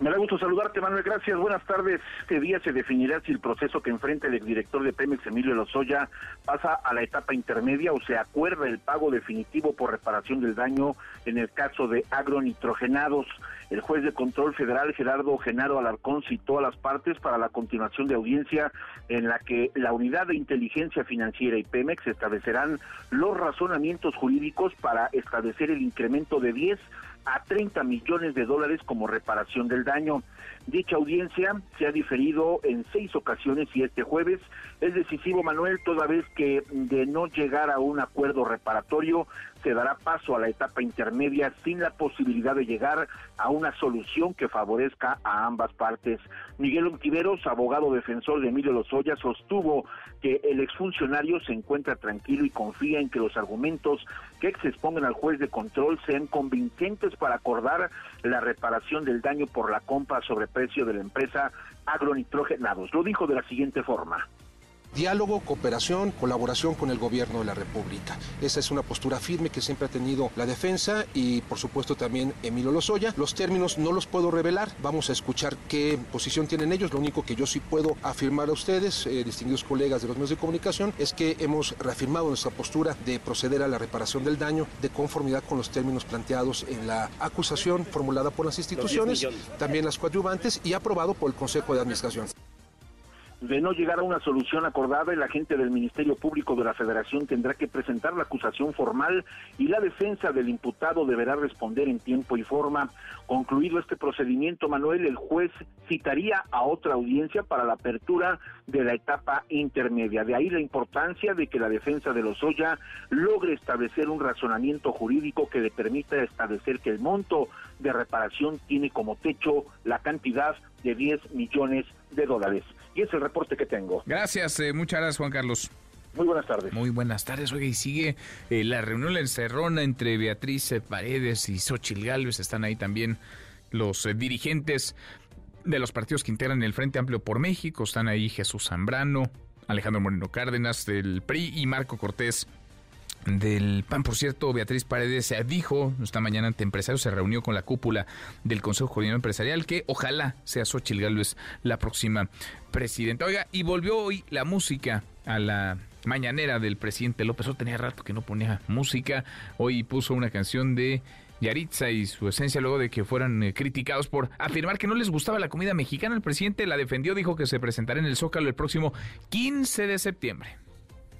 Me da gusto saludarte, Manuel. Gracias. Buenas tardes. Este día se definirá si el proceso que enfrenta el exdirector de Pemex, Emilio Lozoya, pasa a la etapa intermedia o se acuerda el pago definitivo por reparación del daño en el caso de agronitrogenados. El juez de control federal, Gerardo Genaro Alarcón, citó a las partes para la continuación de audiencia en la que la unidad de inteligencia financiera y Pemex establecerán los razonamientos jurídicos para establecer el incremento de 10 a 30 millones de dólares como reparación del daño. Dicha audiencia se ha diferido en seis ocasiones y este jueves es decisivo, Manuel, toda vez que de no llegar a un acuerdo reparatorio se dará paso a la etapa intermedia sin la posibilidad de llegar a una solución que favorezca a ambas partes. Miguel Ontiveros, abogado defensor de Emilio Lozoya, sostuvo que el exfuncionario se encuentra tranquilo y confía en que los argumentos que se expongan al juez de control sean convincentes para acordar la reparación del daño por la compra sobre precio de la empresa agronitrogenados. Lo dijo de la siguiente forma diálogo, cooperación, colaboración con el gobierno de la República. Esa es una postura firme que siempre ha tenido la defensa y por supuesto también Emilio Lozoya. Los términos no los puedo revelar, vamos a escuchar qué posición tienen ellos. Lo único que yo sí puedo afirmar a ustedes, eh, distinguidos colegas de los medios de comunicación, es que hemos reafirmado nuestra postura de proceder a la reparación del daño de conformidad con los términos planteados en la acusación formulada por las instituciones, también las coadyuvantes y aprobado por el Consejo de Administración. De no llegar a una solución acordada, el agente del Ministerio Público de la Federación tendrá que presentar la acusación formal y la defensa del imputado deberá responder en tiempo y forma. Concluido este procedimiento, Manuel, el juez citaría a otra audiencia para la apertura de la etapa intermedia. De ahí la importancia de que la defensa de Lozoya logre establecer un razonamiento jurídico que le permita establecer que el monto de reparación tiene como techo la cantidad de 10 millones de dólares. Y es el reporte que tengo. Gracias, eh, muchas gracias Juan Carlos. Muy buenas tardes. Muy buenas tardes. Oye, y sigue eh, la reunión la encerrona entre Beatriz eh, Paredes y Xochil Gálvez. Están ahí también los dirigentes de los partidos que integran el Frente Amplio por México. Están ahí Jesús Zambrano, Alejandro Moreno Cárdenas del PRI y Marco Cortés del PAN. Por cierto, Beatriz Paredes dijo esta mañana ante empresarios, se reunió con la cúpula del Consejo Coordinador Empresarial que ojalá sea Xochitl Gálvez la próxima presidenta. Oiga, y volvió hoy la música a la mañanera del presidente López. Yo tenía rato que no ponía música. Hoy puso una canción de Yaritza y su esencia luego de que fueran eh, criticados por afirmar que no les gustaba la comida mexicana. El presidente la defendió, dijo que se presentará en el Zócalo el próximo 15 de septiembre.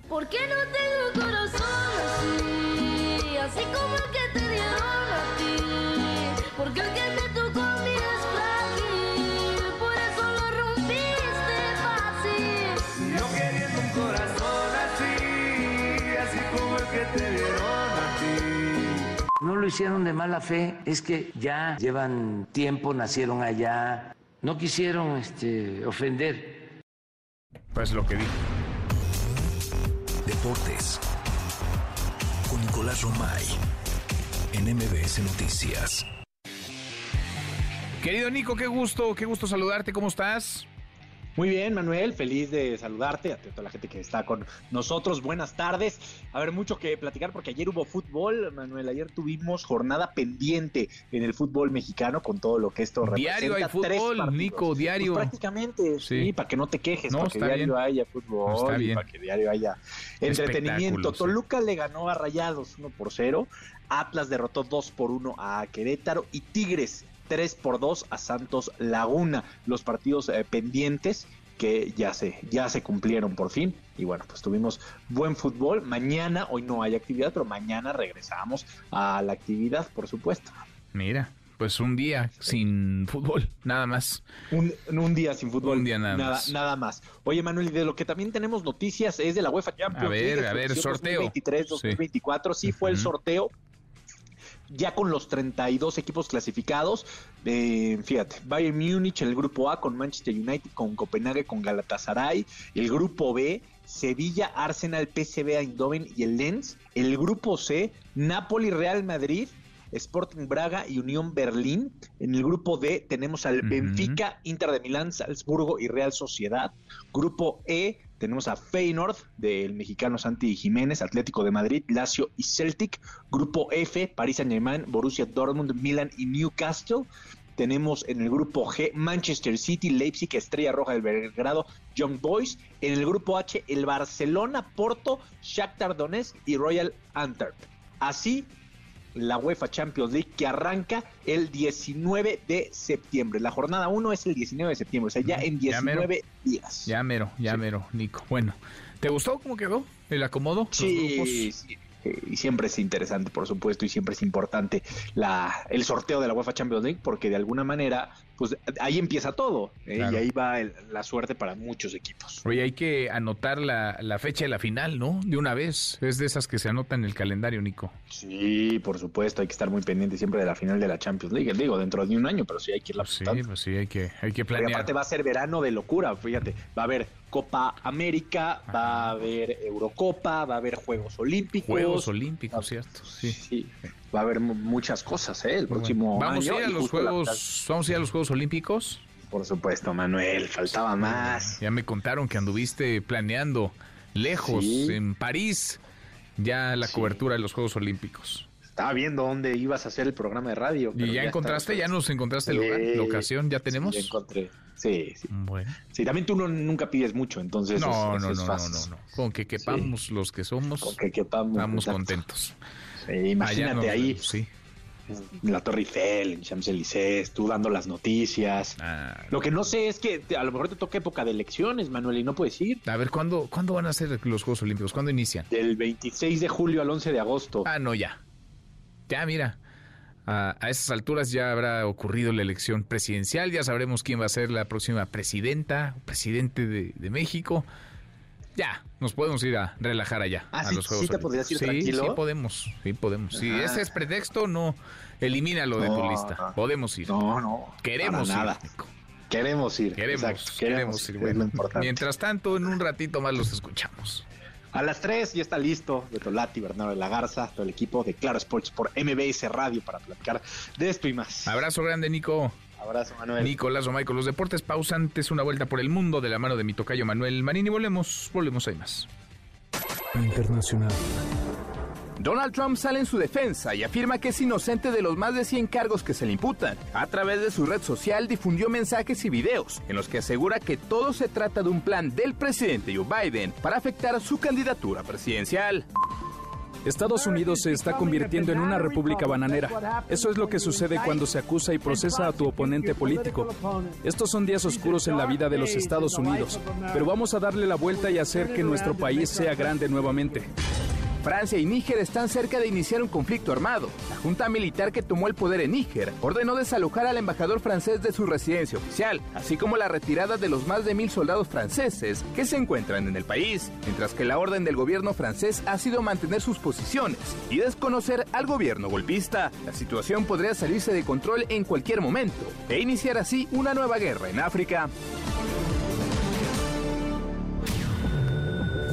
¿Por qué no tengo corazón así? Así como el que te dieron a ti. Porque el que te tocó a mí es frágil. Por eso lo rompiste fácil. No queriendo un corazón así. Así como el que te dieron a ti. No lo hicieron de mala fe. Es que ya llevan tiempo, nacieron allá. No quisieron este, ofender. Pues lo que dije. Deportes. Con Nicolás Romay. En MBS Noticias. Querido Nico, qué gusto, qué gusto saludarte. ¿Cómo estás? Muy bien, Manuel, feliz de saludarte a toda la gente que está con nosotros. Buenas tardes. A ver, mucho que platicar porque ayer hubo fútbol, Manuel. Ayer tuvimos jornada pendiente en el fútbol mexicano con todo lo que esto representa. Diario hay fútbol, Nico, diario. Pues prácticamente, sí. para que no te quejes, para que diario haya fútbol, para que diario haya entretenimiento. Toluca le ganó a Rayados 1 por 0. Atlas derrotó 2 por 1 a Querétaro y Tigres 3 por 2 a Santos Laguna. Los partidos eh, pendientes que ya se, ya se cumplieron por fin. Y bueno, pues tuvimos buen fútbol. Mañana, hoy no hay actividad, pero mañana regresamos a la actividad, por supuesto. Mira, pues un día sin fútbol, nada más. Un, un día sin fútbol. Un día nada, más. Nada más. Oye, Manuel, de lo que también tenemos noticias es de la UEFA Champions. A ver, a ver, sorteo. 2023, 2024, sí, fue el sorteo ya con los 32 equipos clasificados, eh, fíjate, Bayern Múnich, el grupo A con Manchester United, con Copenhague, con Galatasaray, el grupo B, Sevilla, Arsenal, PSV Eindhoven y el Lens, el grupo C, Napoli, Real Madrid, Sporting Braga y Unión Berlín. En el grupo D tenemos al Benfica, Inter de Milán, Salzburgo y Real Sociedad. Grupo E tenemos a Feyenoord del mexicano Santi Jiménez, Atlético de Madrid, Lazio y Celtic. Grupo F, París Saint-Germain, Borussia Dortmund, Milan y Newcastle. tenemos en el grupo G Manchester City, Leipzig, Estrella Roja del Belgrado, Young Boys. En el grupo H, el Barcelona, Porto, Shakhtar Donetsk y Royal Antwerp. Así la UEFA Champions League que arranca el 19 de septiembre. La jornada 1 es el 19 de septiembre, o sea, ya en Ya mero. 19 días. Ya mero, ya mero, Nico. Bueno, ¿te gustó cómo quedó el acomodo? Sí, sí. Eh, Y siempre es interesante, por supuesto, y siempre es importante la, el sorteo de la UEFA Champions League, porque de alguna manera, pues ahí empieza todo, ¿eh? Claro. y ahí va el- la suerte para muchos equipos. Oye, hay que anotar la, la fecha de la final, ¿no? De una vez. Es de esas que se anotan en el calendario, Nico. Sí, por supuesto, hay que estar muy pendiente siempre de la final de la Champions League, digo, dentro de un año, pero sí hay que irla Sí, apuntando. pues sí, hay que, hay que Porque planear. aparte va a ser verano de locura, fíjate, va a haber Copa América, va a haber Eurocopa, va a haber Juegos Olímpicos. Juegos Olímpicos, ¿cierto? Sí. Sí, va a haber mu- muchas cosas, ¿eh? El próximo Vamos a ir a los Juegos, vamos a ir a los Juegos Olímpicos. Por supuesto, Manuel, faltaba más. Ya me contaron que anduviste planeando lejos Sí. en París ya la cobertura de los Juegos Olímpicos. Estaba viendo dónde ibas a hacer el programa de radio. ¿Y ya encontraste? ¿Ya nos encontraste el lugar? Sí, ¿La ocasión? ¿Ya tenemos? Sí, encontré. Sí, sí. Bueno. Sí, también tú no, nunca pides mucho, entonces. No, es- no, es no, no, fácil. no, no. Con que quepamos los que somos, Con que quepamos. estamos exacto. contentos. Sí, imagínate nos ahí, sí. en la Torre Eiffel, en Champs-Élysées, tú dando las noticias. Ah, Lo que no sé es que te- a lo mejor te toca época de elecciones, Manuel, y no puedes ir. A ver, ¿cuándo, ¿cuándo van a ser los Juegos Olímpicos? ¿Cuándo inician? Del 26 de julio al 11 de agosto. Ah, no, ya. Ya, mira. A, a esas alturas ya habrá ocurrido la elección presidencial, ya sabremos quién va a ser la próxima presidenta, presidente de, de México. Ya, nos podemos ir a relajar allá Ah, a ¿sí- los sí Juegos te podrías ir Olímpicos. Sí, tranquilo? sí podemos, sí podemos. Si Ah. ese es pretexto, no, elimínalo de tu lista. Podemos ir. No, no. Queremos ir. nada. Queremos ir. Queremos, exacto, queremos ir. Bueno, mientras tanto, en un ratito más los escuchamos. A las 3 ya está listo Beto Lati, Bernardo de la Garza, todo el equipo de Claro Sports por MBS Radio para platicar de esto y más. Abrazo grande, Nico. Abrazo, Manuel. Nicolás Omay con los deportes pausantes, una vuelta por el mundo de la mano de mi tocayo Manuel Marín y volvemos, volvemos ahí más. Internacional. Donald Trump sale en su defensa y afirma que es inocente de los más de 100 cargos que se le imputan. A través de su red social difundió mensajes y videos en los que asegura que todo se trata de un plan del presidente Joe Biden para afectar su candidatura presidencial. Estados Unidos se está convirtiendo en una república bananera. Eso es lo que sucede cuando se acusa y procesa a tu oponente político. Estos son días oscuros en la vida de los Estados Unidos, pero vamos a darle la vuelta y hacer que nuestro país sea grande nuevamente. Francia y Níger están cerca de iniciar un conflicto armado. La junta militar que tomó el poder en Níger ordenó desalojar al embajador francés de su residencia oficial, así como la retirada de los más de mil soldados franceses que se encuentran en el país, mientras que la orden del gobierno francés ha sido mantener sus posiciones y desconocer al gobierno golpista. La situación podría salirse de control en cualquier momento e iniciar así una nueva guerra en África.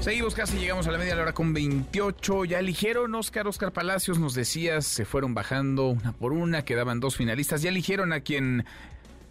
Seguimos, casi llegamos a la media hora con 28. Ya eligieron Oscar, Oscar Palacios, nos decías, se fueron bajando una por una, quedaban dos finalistas. Ya eligieron a quien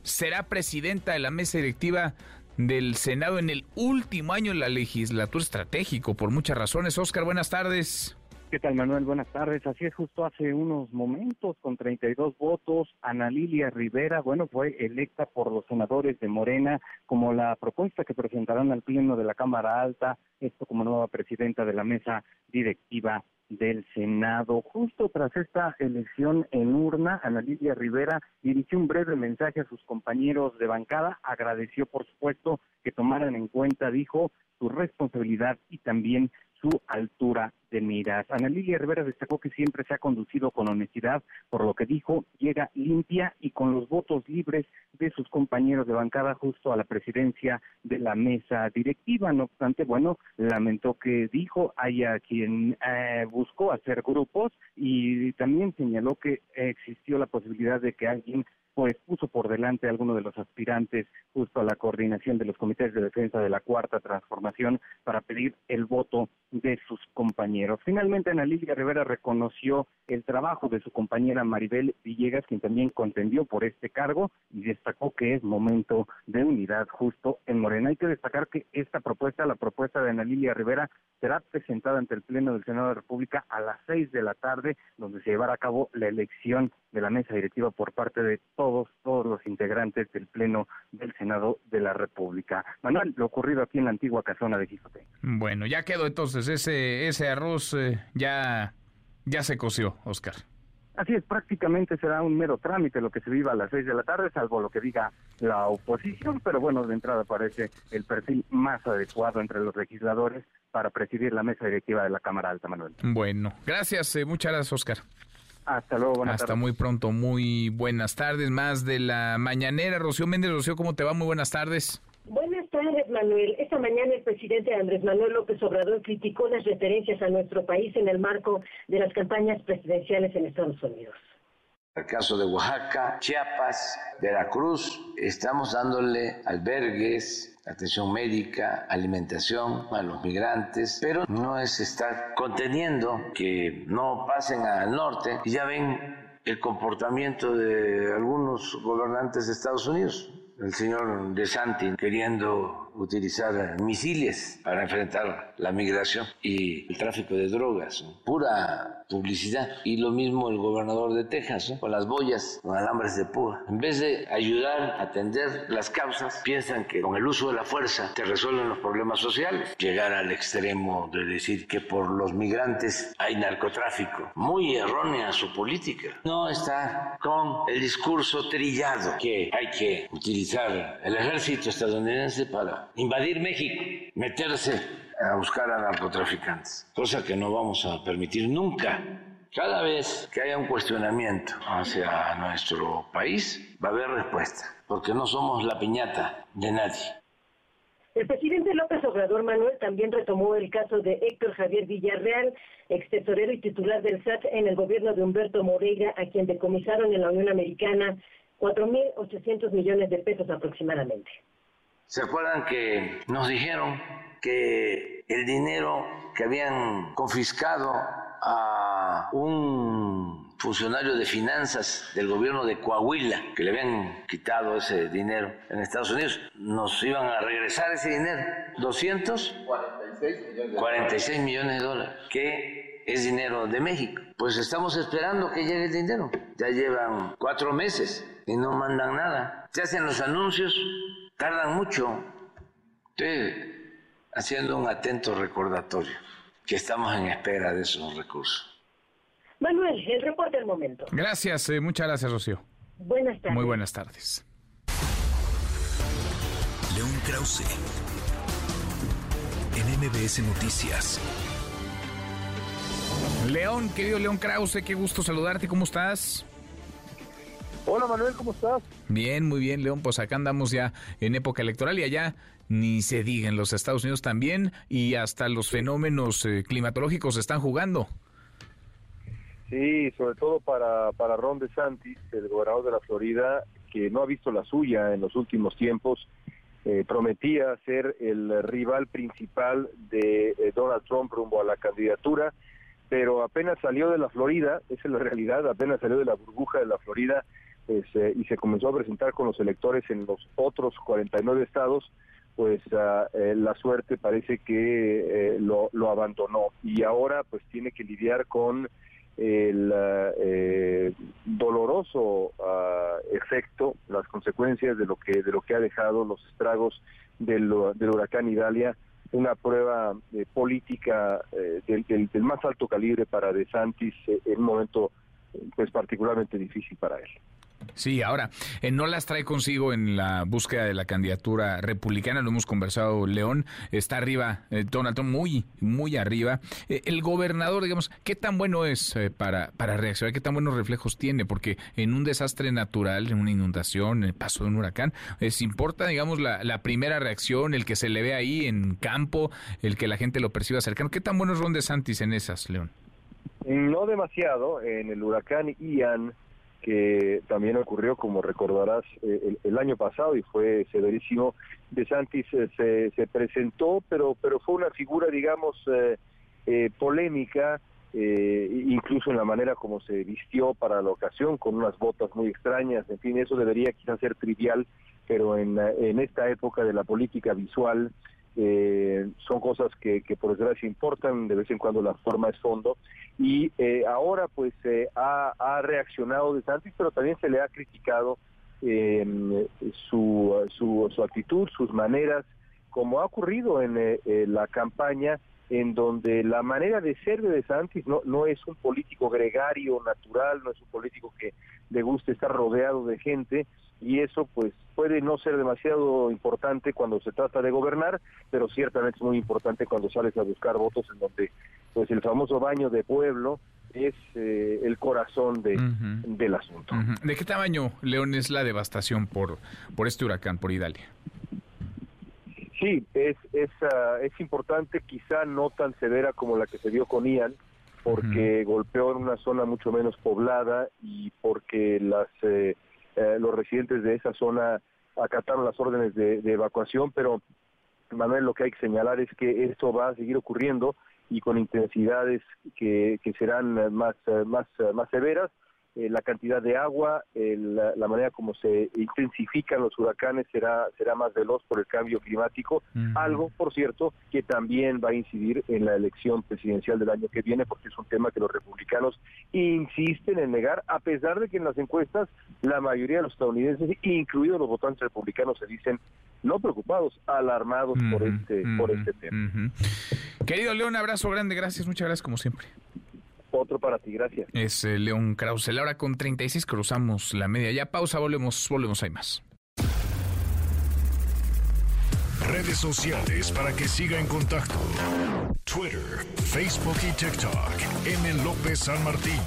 será presidenta de la mesa directiva del Senado en el último año de la legislatura estratégico, por muchas razones. Oscar, buenas tardes. ¿Qué tal, Manuel? Buenas tardes. Así es, justo hace unos momentos, con 32 votos, Ana Lilia Rivera, bueno, fue electa por los senadores de Morena como la propuesta que presentarán al Pleno de la Cámara Alta, esto como nueva presidenta de la mesa directiva del Senado. Justo tras esta elección en urna, Ana Lilia Rivera dirigió un breve mensaje a sus compañeros de bancada, agradeció, por supuesto, que tomaran en cuenta, dijo, su responsabilidad y también su altura de miras. Ana Rivera destacó que siempre se ha conducido con honestidad, por lo que dijo, llega limpia y con los votos libres de sus compañeros de bancada justo a la presidencia de la mesa directiva. No obstante, bueno, lamentó que dijo haya quien eh, buscó hacer grupos y también señaló que existió la posibilidad de que alguien pues puso por delante a alguno de los aspirantes justo a la coordinación de los comités de defensa de la cuarta transformación para pedir el voto de sus compañeros. Finalmente, Ana Lilia Rivera reconoció el trabajo de su compañera Maribel Villegas, quien también contendió por este cargo y destacó que es momento de unidad justo en Morena. Hay que destacar que esta propuesta, la propuesta de Ana Lilia Rivera, será presentada ante el Pleno del Senado de la República a las seis de la tarde, donde se llevará a cabo la elección de la mesa directiva por parte de todos, todos los integrantes del Pleno del Senado de la República. Manuel, lo ocurrido aquí en la antigua casona de Quijote. Bueno, ya quedó entonces ese, ese arroz eh, ya, ya se coció, Oscar. Así es, prácticamente será un mero trámite lo que se viva a las seis de la tarde, salvo lo que diga la oposición, pero bueno, de entrada parece el perfil más adecuado entre los legisladores para presidir la mesa directiva de la Cámara Alta, Manuel. Bueno, gracias, eh, muchas gracias, Oscar. Hasta luego, buenas Hasta tardes. muy pronto, muy buenas tardes. Más de la mañanera, Rocío Méndez. Rocío, ¿cómo te va? Muy buenas tardes. Buenas tardes, Manuel. Esta mañana el presidente Andrés Manuel López Obrador criticó las referencias a nuestro país en el marco de las campañas presidenciales en Estados Unidos. El caso de Oaxaca, Chiapas, Veracruz, estamos dándole albergues, atención médica, alimentación a los migrantes, pero no es estar conteniendo que no pasen al norte. Y ya ven el comportamiento de algunos gobernantes de Estados Unidos. El señor De Santi queriendo utilizar misiles para enfrentar la migración y el tráfico de drogas, pura publicidad. Y lo mismo el gobernador de Texas, con las boyas, con alambres de púa. En vez de ayudar a atender las causas, piensan que con el uso de la fuerza te resuelven los problemas sociales. Llegar al extremo de decir que por los migrantes hay narcotráfico. Muy errónea su política. No está con el discurso trillado que hay que utilizar el ejército estadounidense para invadir México, meterse a buscar a narcotraficantes, cosa que no vamos a permitir nunca. Cada vez que haya un cuestionamiento hacia nuestro país, va a haber respuesta, porque no somos la piñata de nadie. El presidente López Obrador Manuel también retomó el caso de Héctor Javier Villarreal, ex tesorero y titular del SAT en el gobierno de Humberto Moreira, a quien decomisaron en la Unión Americana 4.800 millones de pesos aproximadamente. ¿Se acuerdan que nos dijeron que el dinero que habían confiscado a un funcionario de finanzas del gobierno de Coahuila, que le habían quitado ese dinero en Estados Unidos, nos iban a regresar ese dinero? 246 millones de dólares, que es dinero de México. Pues estamos esperando que llegue el dinero. Ya llevan cuatro meses y no mandan nada. Se hacen los anuncios, tardan mucho. Estoy haciendo un atento recordatorio que estamos en espera de esos recursos. Manuel, el reporte del momento. Gracias, eh, muchas gracias, Rocío. Buenas tardes. Muy buenas tardes. León Krause. En MBS Noticias. León, querido León Krause, qué gusto saludarte, ¿cómo estás? Hola Manuel, ¿cómo estás? Bien, muy bien, León. Pues acá andamos ya en época electoral y allá ni se diga en los Estados Unidos también y hasta los fenómenos eh, climatológicos están jugando. Sí, sobre todo para, para Ron DeSantis, el gobernador de la Florida, que no ha visto la suya en los últimos tiempos, eh, prometía ser el rival principal de eh, Donald Trump rumbo a la candidatura, pero apenas salió de la Florida, esa es la realidad, apenas salió de la burbuja de la Florida pues, eh, y se comenzó a presentar con los electores en los otros 49 estados, pues ah, eh, la suerte parece que eh, lo, lo abandonó y ahora pues tiene que lidiar con el ah, eh, doloroso ah, efecto, las consecuencias de lo que de lo que ha dejado los estragos del, del huracán Idalia, una prueba eh, política del, del- más alto calibre para DeSantis eh, en un momento pues particularmente difícil para él. Sí, ahora, eh, no las trae consigo en la búsqueda de la candidatura republicana, lo hemos conversado, León, está arriba, eh, Donald Trump muy, muy arriba. Eh, el gobernador, digamos, ¿qué tan bueno es eh, para, para reaccionar? ¿Qué tan buenos reflejos tiene? Porque en un desastre natural, en una inundación, en el paso de un huracán, es importa, digamos, la, la primera reacción, el que se le ve ahí en campo, el que la gente lo perciba cercano. ¿Qué tan bueno es Ron DeSantis en esas, León? No demasiado, en el huracán Ian que también ocurrió, como recordarás, eh, el, el año pasado y fue severísimo. De Santis eh, se, se presentó, pero, pero fue una figura, digamos, eh, eh, polémica, eh, incluso en la manera como se vistió para la ocasión, con unas botas muy extrañas, en fin, eso debería quizás ser trivial, pero en, en esta época de la política visual eh, son cosas que, que por desgracia importan, de vez en cuando la forma es fondo, y eh, ahora pues eh, ha, ha reaccionado de Santis, pero también se le ha criticado eh, su, su, su actitud, sus maneras, como ha ocurrido en eh, la campaña, en donde la manera de ser de DeSantis no, no es un político gregario, natural, no es un político que le guste estar rodeado de gente, y eso pues puede no ser demasiado importante cuando se trata de gobernar, pero ciertamente es muy importante cuando sales a buscar votos en donde pues el famoso baño de pueblo es eh, el corazón de, del asunto. ¿De qué tamaño, León, es la devastación por, por este huracán, por Idalia? Sí, es, es, ah, es importante, quizá no tan severa como la que se dio con Ian, porque golpeó en una zona mucho menos poblada y porque las eh, eh, los residentes de esa zona acataron las órdenes de, de evacuación, pero Manuel, lo que hay que señalar es que esto va a seguir ocurriendo y con intensidades que, que serán más, más, más severas. Eh, la cantidad de agua, el- la, manera como se intensifican los huracanes será, será más veloz por el cambio climático, algo, por cierto, que también va a incidir en la elección presidencial del año que viene, porque es un tema que los republicanos insisten en negar, a pesar de que en las encuestas la mayoría de los estadounidenses, incluidos los votantes republicanos, se dicen no preocupados, alarmados por este, por este tema. Querido León, abrazo grande, gracias, muchas gracias como siempre. Otro para ti, gracias. Es eh, León Krause. La hora con 36 cruzamos la media. Ya pausa, volvemos, volvemos, hay más. Redes sociales para que siga en contacto: Twitter, Facebook y TikTok. M. López San Martín.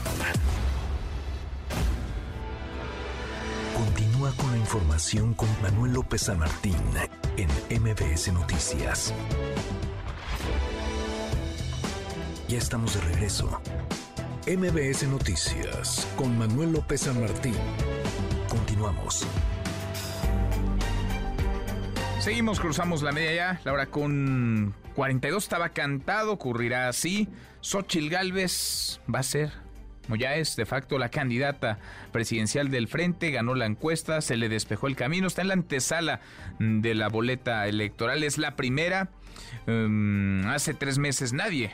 Continúa con la información con Manuel López San Martín en MBS Noticias. Ya estamos de regreso. MBS Noticias con Manuel López San Martín. Continuamos. Seguimos, cruzamos la media ya. La hora con 42 estaba cantado, ocurrirá así. Xochil Gálvez va a ser, como ya es de facto la candidata presidencial del frente, ganó la encuesta, se le despejó el camino, está en la antesala de la boleta electoral, es la primera. Um, hace tres meses nadie,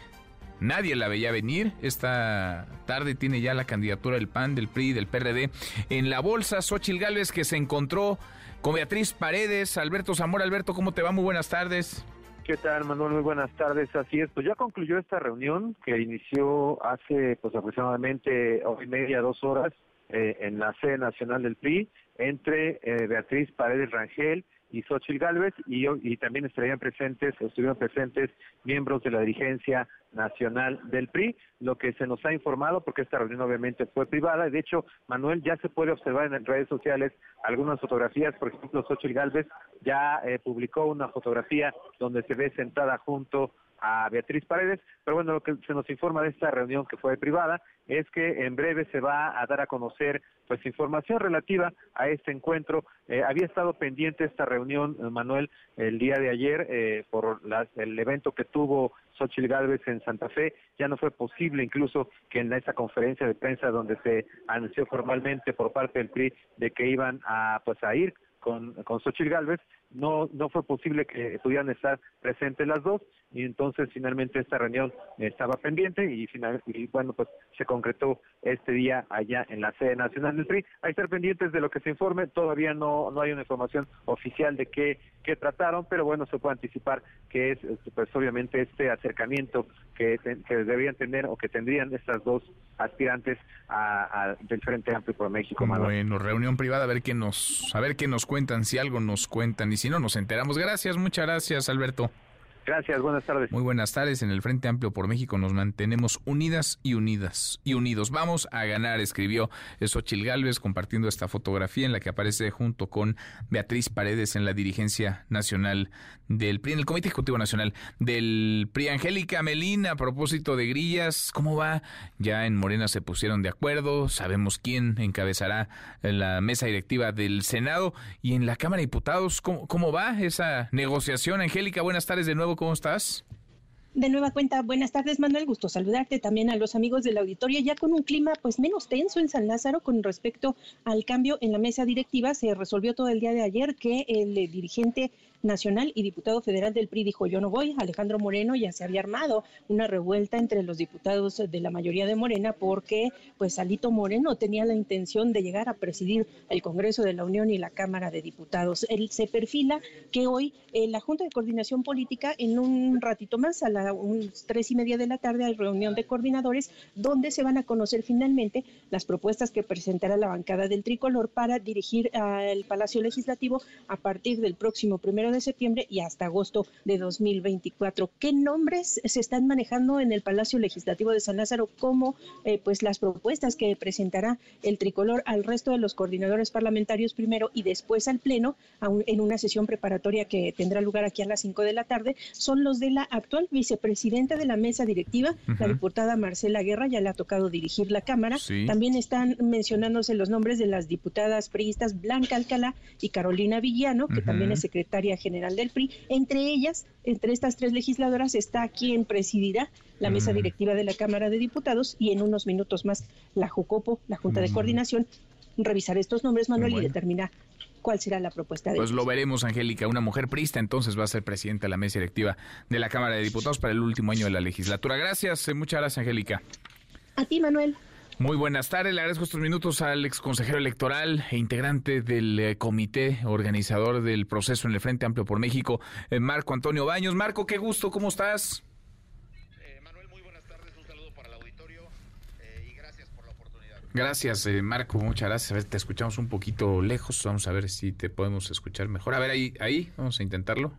nadie la veía venir. Esta tarde tiene ya la candidatura del PAN, del PRI, del PRD en la bolsa. Xochil Gálvez que se encontró con Beatriz Paredes, Alberto Zamora. Alberto, ¿cómo te va? Muy buenas tardes. ¿Qué tal, Manuel? Muy buenas tardes. Así es, pues ya concluyó esta reunión que inició hace pues aproximadamente hora y media, dos horas eh, en la sede nacional del PRI entre eh, Beatriz Paredes Rangel y Xochitl Gálvez y, también estarían presentes, estuvieron presentes miembros de la dirigencia nacional del PRI, lo que se nos ha informado, porque esta reunión obviamente fue privada, y de hecho, Manuel, ya se puede observar en redes sociales algunas fotografías, por ejemplo, Xochitl Gálvez ya eh, publicó una fotografía donde se ve sentada junto a Beatriz Paredes, pero bueno, lo que se nos informa de esta reunión que fue privada es que en breve se va a dar a conocer pues información relativa a este encuentro. Eh, había estado pendiente esta reunión, eh, Manuel, el día de ayer eh, por las- el evento que tuvo Xochitl Gálvez en Santa Fe. Ya no fue posible incluso que en esa conferencia de prensa donde se anunció formalmente por parte del PRI de que iban a pues a ir con, con Xochitl Gálvez, no, no fue posible que pudieran estar presentes las dos y entonces finalmente esta reunión estaba pendiente y, final, y bueno, pues se concretó este día allá en la sede nacional del PRI. Hay que estar pendientes de lo que se informe, todavía no, no hay una información oficial de qué, qué trataron, pero bueno, se puede anticipar que es pues obviamente este acercamiento que, que deberían tener o que tendrían estas dos aspirantes a, del Frente Amplio por México. Bueno, reunión privada, a ver qué nos, a ver qué nos cuentan, si algo nos cuentan si no nos enteramos. Gracias, muchas gracias, Alberto. Gracias, buenas tardes. Muy buenas tardes. En el Frente Amplio por México nos mantenemos unidas y unidas y unidos. Vamos a ganar, escribió Xochil Gálvez compartiendo esta fotografía en la que aparece junto con Beatriz Paredes en la dirigencia nacional del PRI, en el Comité Ejecutivo Nacional del PRI. Angélica Melina, a propósito de grillas, ¿cómo va? Ya en Morena se pusieron de acuerdo, sabemos quién encabezará la mesa directiva del Senado y en la Cámara de Diputados, ¿cómo, cómo va esa negociación? Angélica, buenas tardes de nuevo, ¿cómo estás? De nueva cuenta, buenas tardes Manuel, gusto saludarte también a los amigos del auditorio, ya con un clima pues menos tenso en San Lázaro con respecto al cambio en la mesa directiva, se resolvió todo el día de ayer que el eh, dirigente nacional y diputado federal del PRI dijo yo no voy, Alejandro Moreno ya se había armado una revuelta entre los diputados de la mayoría de Morena porque pues Alito Moreno tenía la intención de llegar a presidir el Congreso de la Unión y la Cámara de Diputados. Él se perfila que hoy en la Junta de Coordinación Política en un ratito más a las tres y media de la tarde hay reunión de coordinadores donde se van a conocer finalmente las propuestas que presentará la bancada del tricolor para dirigir al Palacio Legislativo a partir del próximo primero de septiembre y hasta agosto de 2024. ¿Qué nombres se están manejando en el Palacio Legislativo de San Lázaro como eh, pues las propuestas que presentará el tricolor al resto de los coordinadores parlamentarios primero y después al Pleno en una sesión preparatoria que tendrá lugar aquí a las 5 de la tarde? Son los de la actual vicepresidenta de la mesa directiva, la diputada Marcela Guerra, ya le ha tocado dirigir la Cámara. También están mencionándose los nombres de las diputadas priistas Blanca Alcalá y Carolina Villano, que también es secretaria general del PRI. Entre ellas, entre estas tres legisladoras, está quien presidirá la mesa directiva de la Cámara de Diputados y en unos minutos más la JUCOPO, la Junta de Coordinación, revisar estos nombres, Manuel, y determinar cuál será la propuesta de Pues lo veremos, Angélica. Una mujer prista entonces va a ser presidenta de la mesa directiva de la Cámara de Diputados para el último año de la legislatura. Gracias, eh, muchas gracias, Angélica. A ti, Manuel. Muy buenas tardes, le agradezco estos minutos al ex consejero electoral e integrante del eh, comité organizador del proceso en el Frente Amplio por México, eh, Marco Antonio Baños. Marco, qué gusto, ¿cómo estás? Gracias, eh, Marco, muchas gracias. A ver, te escuchamos un poquito lejos. Vamos a ver si te podemos escuchar mejor. A ver, ahí, ahí, vamos a intentarlo.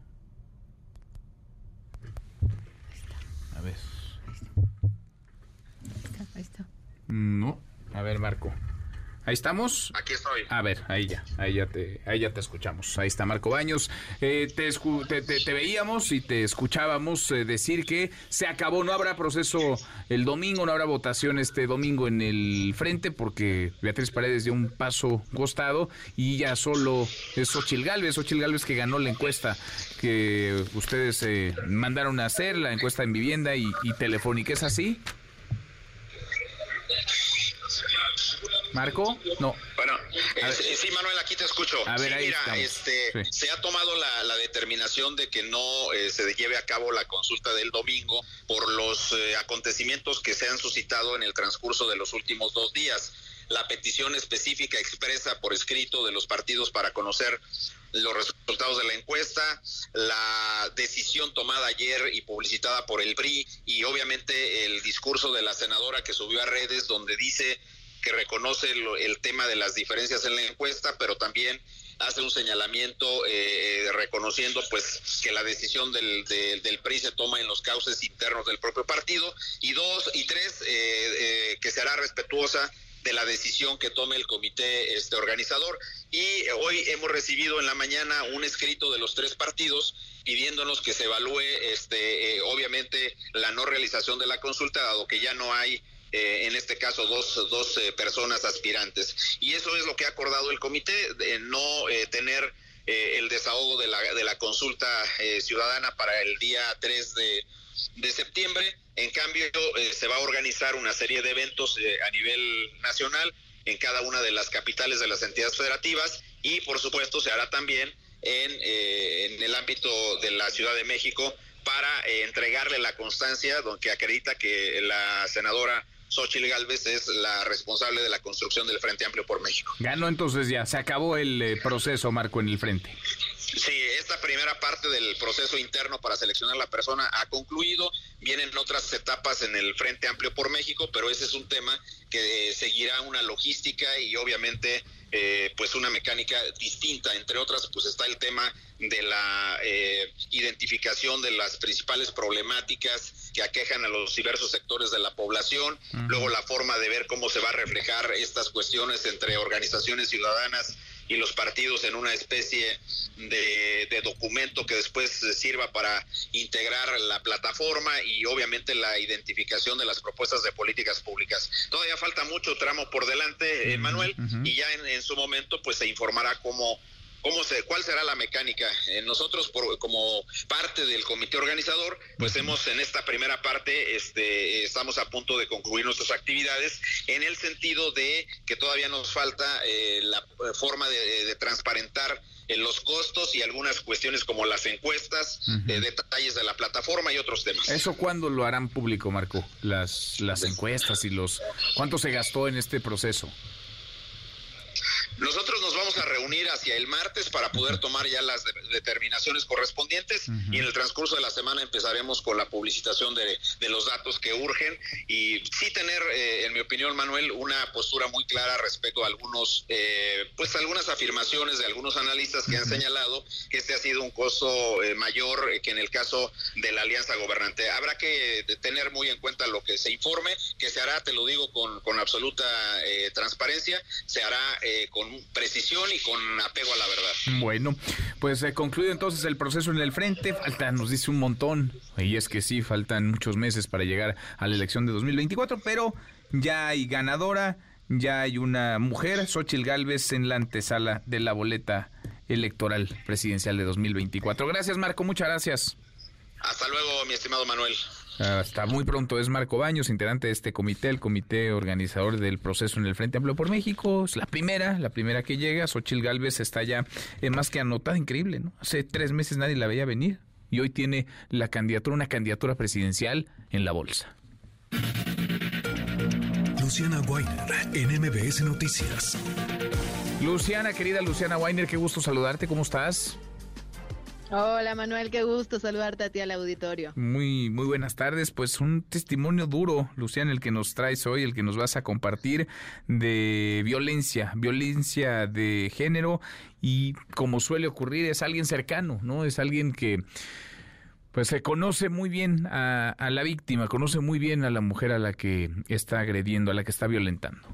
A ver. Ahí está. No, a ver, Marco. Ahí estamos. Aquí estoy. A ver, ahí ya, ahí ya te, ahí ya te escuchamos. Ahí está Marco Baños. Eh, te, escu- te, te- te veíamos y te escuchábamos eh, decir que se acabó, no habrá proceso el domingo, no habrá votación este domingo en el frente porque Beatriz Paredes dio un paso costado y ya solo es Xochil Gálvez, Xochil Gálvez que ganó la encuesta que ustedes eh, mandaron a hacer, la encuesta en vivienda y, y telefónica, ¿es así? Marco, no. Bueno, eh, sí, Manuel, aquí te escucho. A ver, Sí, ahí mira, estamos. este, Sí. se ha tomado la, la determinación de que no eh, se lleve a cabo la consulta del domingo por los eh, acontecimientos que se han suscitado en el transcurso de los últimos dos días. La petición específica expresa por escrito de los partidos para conocer los resultados de la encuesta, la decisión tomada ayer y publicitada por el PRI y obviamente el discurso de la senadora que subió a redes donde dice que reconoce lo- el tema de las diferencias en la encuesta, pero también hace un señalamiento eh, reconociendo pues que la decisión del, del- del PRI se toma en los cauces internos del propio partido. Y dos y tres eh, eh, que será respetuosa de la decisión que tome el comité este organizador y eh, hoy hemos recibido en la mañana un escrito de los tres partidos pidiéndonos que se evalúe este eh, obviamente la no realización de la consulta dado que ya no hay eh, en este caso dos, dos eh, personas aspirantes. Y eso es lo que ha acordado el comité, de no eh, tener eh, el desahogo de la, de la consulta eh, ciudadana para el día 3 de, de septiembre. En cambio, eh, se va a organizar una serie de eventos eh, a nivel nacional en cada una de las capitales de las entidades federativas y, por supuesto, se hará también en, eh, el ámbito de la Ciudad de México para entregarle la constancia don- que acredita que la senadora Xochil Gálvez es la responsable de la construcción del Frente Amplio por México. Ganó entonces ya, se acabó el proceso, Marco, en el frente. Sí, esta primera parte del proceso interno para seleccionar la persona ha concluido. Vienen otras etapas en el Frente Amplio por México, pero ese es un tema que eh, seguirá una logística y obviamente eh, pues una mecánica distinta. Entre otras, pues está el tema de la eh, identificación de las principales problemáticas que aquejan a los diversos sectores de la población, luego la forma de ver cómo se va a reflejar estas cuestiones entre organizaciones ciudadanas y los partidos en una especie de, de documento que después sirva para integrar la plataforma y obviamente la identificación de las propuestas de políticas públicas. Todavía falta mucho tramo por delante, eh, Manuel, y ya en, en su momento pues se informará cómo ¿Cómo se, ¿Cuál será la mecánica? Eh, nosotros, por, como parte del comité organizador, pues hemos en esta primera parte, este, estamos a punto de concluir nuestras actividades en el sentido de que todavía nos falta eh, la eh, forma de, de transparentar eh, los costos y algunas cuestiones como las encuestas, eh, detalles de la plataforma y otros temas. ¿Eso cuándo lo harán público, Marco? Las, las encuestas y los... ¿Cuánto se gastó en este proceso? Nosotros nos vamos a reunir hacia el martes para poder tomar ya las de- determinaciones correspondientes y en el transcurso de la semana empezaremos con la publicitación de, de los datos que urgen y sí tener, eh, en mi opinión, Manuel, una postura muy clara respecto a algunos, eh, pues algunas afirmaciones de algunos analistas que han señalado que este ha sido un costo eh, mayor que en el caso de la alianza gobernante. Habrá que eh, tener muy en cuenta lo que se informe, que se hará, te lo digo con, con absoluta eh, transparencia, se hará eh, con precisión y con apego a la verdad. Bueno, pues eh, concluye entonces el proceso en el frente. Falta, nos dice un montón. Y es que sí, faltan muchos meses para llegar a la elección de 2024, pero ya hay ganadora, ya hay una mujer, Xochil Gálvez, en la antesala de la boleta electoral presidencial de 2024. Gracias, Marco, muchas gracias. Hasta luego, mi estimado Manuel. Hasta muy pronto. Es Marco Baños, integrante de este comité, el comité organizador del proceso en el Frente Amplio por México. Es la primera, la primera que llega. Xochil Gálvez está ya eh, más que anotada, increíble, ¿no? Hace tres meses nadie la veía venir y hoy tiene la candidatura, una candidatura presidencial en la bolsa. Luciana Weiner en MBS Noticias. Luciana, querida Luciana Weiner, qué gusto saludarte. ¿Cómo estás? Hola Manuel, qué gusto saludarte a ti al auditorio. Muy, muy buenas tardes. Pues un testimonio duro, Luciana, el que nos traes hoy, el que nos vas a compartir de violencia, violencia de género y como suele ocurrir es alguien cercano, ¿no? Es alguien que pues se conoce muy bien a, a la víctima, conoce muy bien a la mujer a la que está agrediendo, a la que está violentando.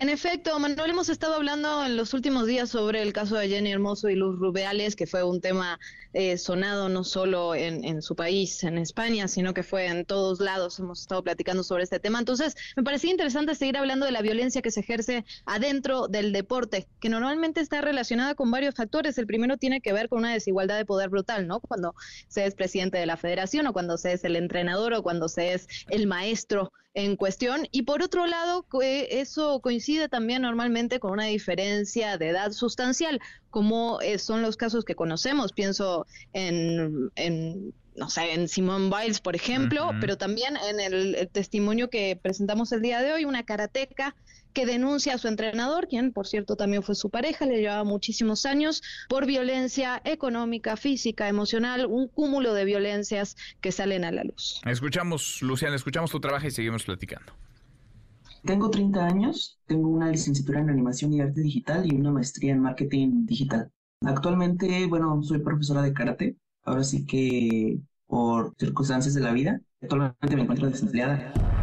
En efecto, Manuel, hemos estado hablando en los últimos días sobre el caso de Jenny Hermoso y Luz Rubiales, que fue un tema eh, sonado no solo en, en su país, en España, sino que fue en todos lados. Hemos estado platicando sobre este tema. Entonces, me parecía interesante seguir hablando de la violencia que se ejerce adentro del deporte, que normalmente está relacionada con varios factores. El primero tiene que ver con una desigualdad de poder brutal, ¿no? Cuando se es presidente de la federación o cuando se es el entrenador o cuando se es el maestro en cuestión. Y por otro lado, eso coincide también normalmente con una diferencia de edad sustancial, como eh, son los casos que conocemos. Pienso en, en no sé, en Simone Biles, por ejemplo, pero también en el, el testimonio que presentamos el día de hoy, una karateca que denuncia a su entrenador, quien por cierto también fue su pareja, le llevaba muchísimos años, por violencia económica, física, emocional, un cúmulo de violencias que salen a la luz. Escuchamos, Luciana, escuchamos tu trabajo y seguimos platicando. Tengo 30 años, tengo una licenciatura en animación y arte digital y una maestría en marketing digital. Actualmente, bueno, soy profesora de karate, ahora sí que por circunstancias de la vida, actualmente me encuentro desempleada.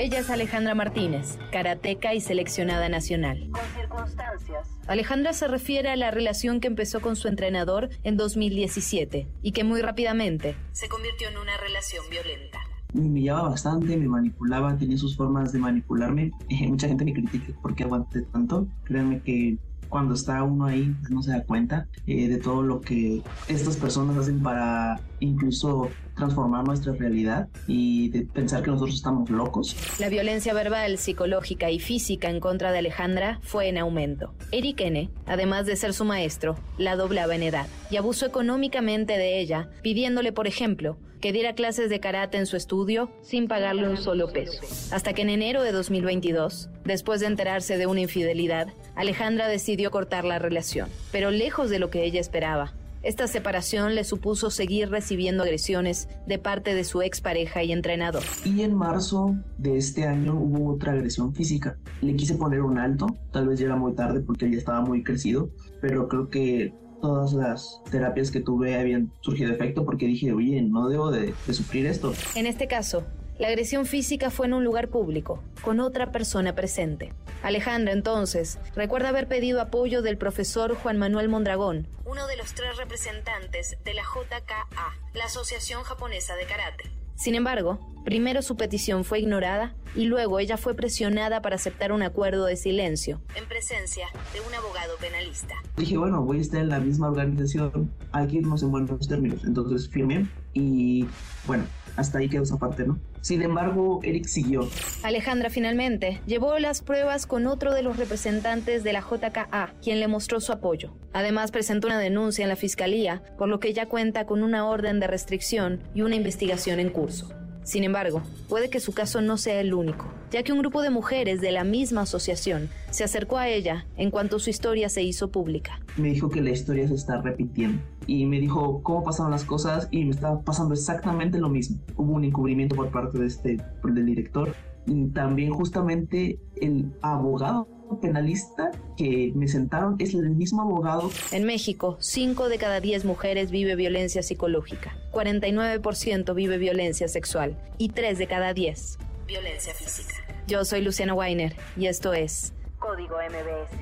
Ella es Alejandra Martínez, karateca y seleccionada nacional. Con circunstancias. Alejandra se refiere a la relación que empezó con su entrenador en 2017 y que muy rápidamente se convirtió en una relación violenta. Me humillaba bastante, me manipulaba, tenía sus formas de manipularme. Eh, mucha gente me critica por qué aguanté tanto. Créanme que cuando está uno ahí pues, no se da cuenta eh, de todo lo que estas personas hacen para incluso transformar nuestra realidad y pensar que nosotros estamos locos. La violencia verbal, psicológica y física en contra de Alejandra fue en aumento. Eric N., además de ser su maestro, la doblaba en edad y abusó económicamente de ella, pidiéndole, por ejemplo, que diera clases de karate en su estudio sin pagarle un solo peso. Hasta que en enero de 2022, después de enterarse de una infidelidad, Alejandra decidió cortar la relación, pero lejos de lo que ella esperaba. Esta separación le supuso seguir recibiendo agresiones de parte de su expareja y entrenador. Y en marzo de este año hubo otra agresión física. Le quise poner un alto, tal vez ya era muy tarde porque ya estaba muy crecido, pero creo que todas las terapias que tuve habían surgido efecto porque dije, oye, no debo de, de sufrir esto. En este caso, la agresión física fue en un lugar público, con otra persona presente. Alejandra entonces recuerda haber pedido apoyo del profesor Juan Manuel Mondragón, uno de los tres representantes de la JKA, la Asociación Japonesa de Karate. Sin embargo, primero su petición fue ignorada y luego ella fue presionada para aceptar un acuerdo de silencio en presencia de un abogado penalista. Dije, bueno, voy a estar en la misma organización, hay que irnos en buenos términos. Entonces firmé y bueno, hasta ahí quedó esa parte, ¿no? Sin embargo, Eric siguió. Alejandra finalmente llevó las pruebas con otro de los representantes de la JKA, quien le mostró su apoyo. Además, presentó una denuncia en la fiscalía, por lo que ya cuenta con una orden de restricción y una investigación en curso. Sin embargo, puede que su caso no sea el único, ya que un grupo de mujeres de la misma asociación se acercó a ella en cuanto su historia se hizo pública. Me dijo que la historia se está repitiendo y me dijo cómo pasaron las cosas y me estaba pasando exactamente lo mismo. Hubo un encubrimiento por parte de este del director y también justamente el abogado penalista que me sentaron es el mismo abogado. En México, 5 de cada 10 mujeres vive violencia psicológica, 49% vive violencia sexual y 3 de cada 10 violencia física. Yo soy Luciana Weiner y esto es Código MBS.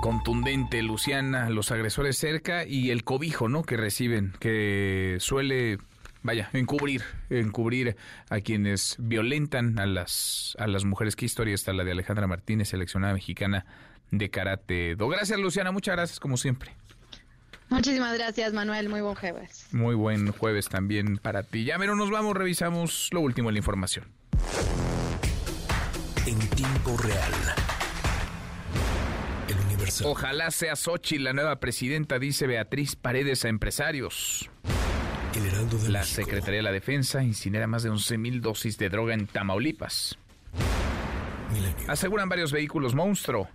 Contundente, Luciana, los agresores cerca y el cobijo, ¿no? Que reciben, que suele vaya, encubrir, encubrir a quienes violentan a las, a las mujeres. ¿Qué historia está la de Alejandra Martínez, seleccionada mexicana de karate do? Gracias, Luciana, muchas gracias como siempre. Muchísimas gracias, Manuel. Muy buen jueves. Muy buen jueves también para ti. Ya pero nos vamos, revisamos lo último de la información. En tiempo real. El Universal. Ojalá sea Sochi la nueva presidenta, dice Beatriz Paredes a empresarios. La. Secretaría de la Defensa incinera más de 11.000 dosis de droga en Tamaulipas. Aseguran varios vehículos monstruo.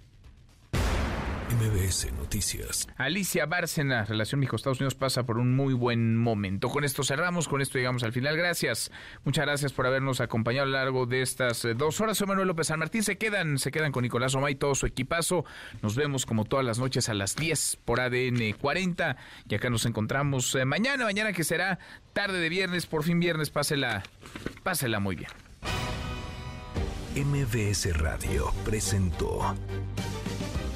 MBS Noticias. Alicia Bárcena, relación México-Estados Unidos, pasa por un muy buen momento. Con esto cerramos, con esto llegamos al final. Gracias, muchas gracias por habernos acompañado a lo largo de estas eh, dos horas. Soy Manuel López San Martín. Se quedan, se quedan con Nicolás Romay y todo su equipazo. Nos vemos como todas las noches a las 10 por ADN 40. Y acá nos encontramos eh, mañana, mañana que será tarde de viernes, por fin viernes. Pásela, pásela muy bien. MBS Radio presentó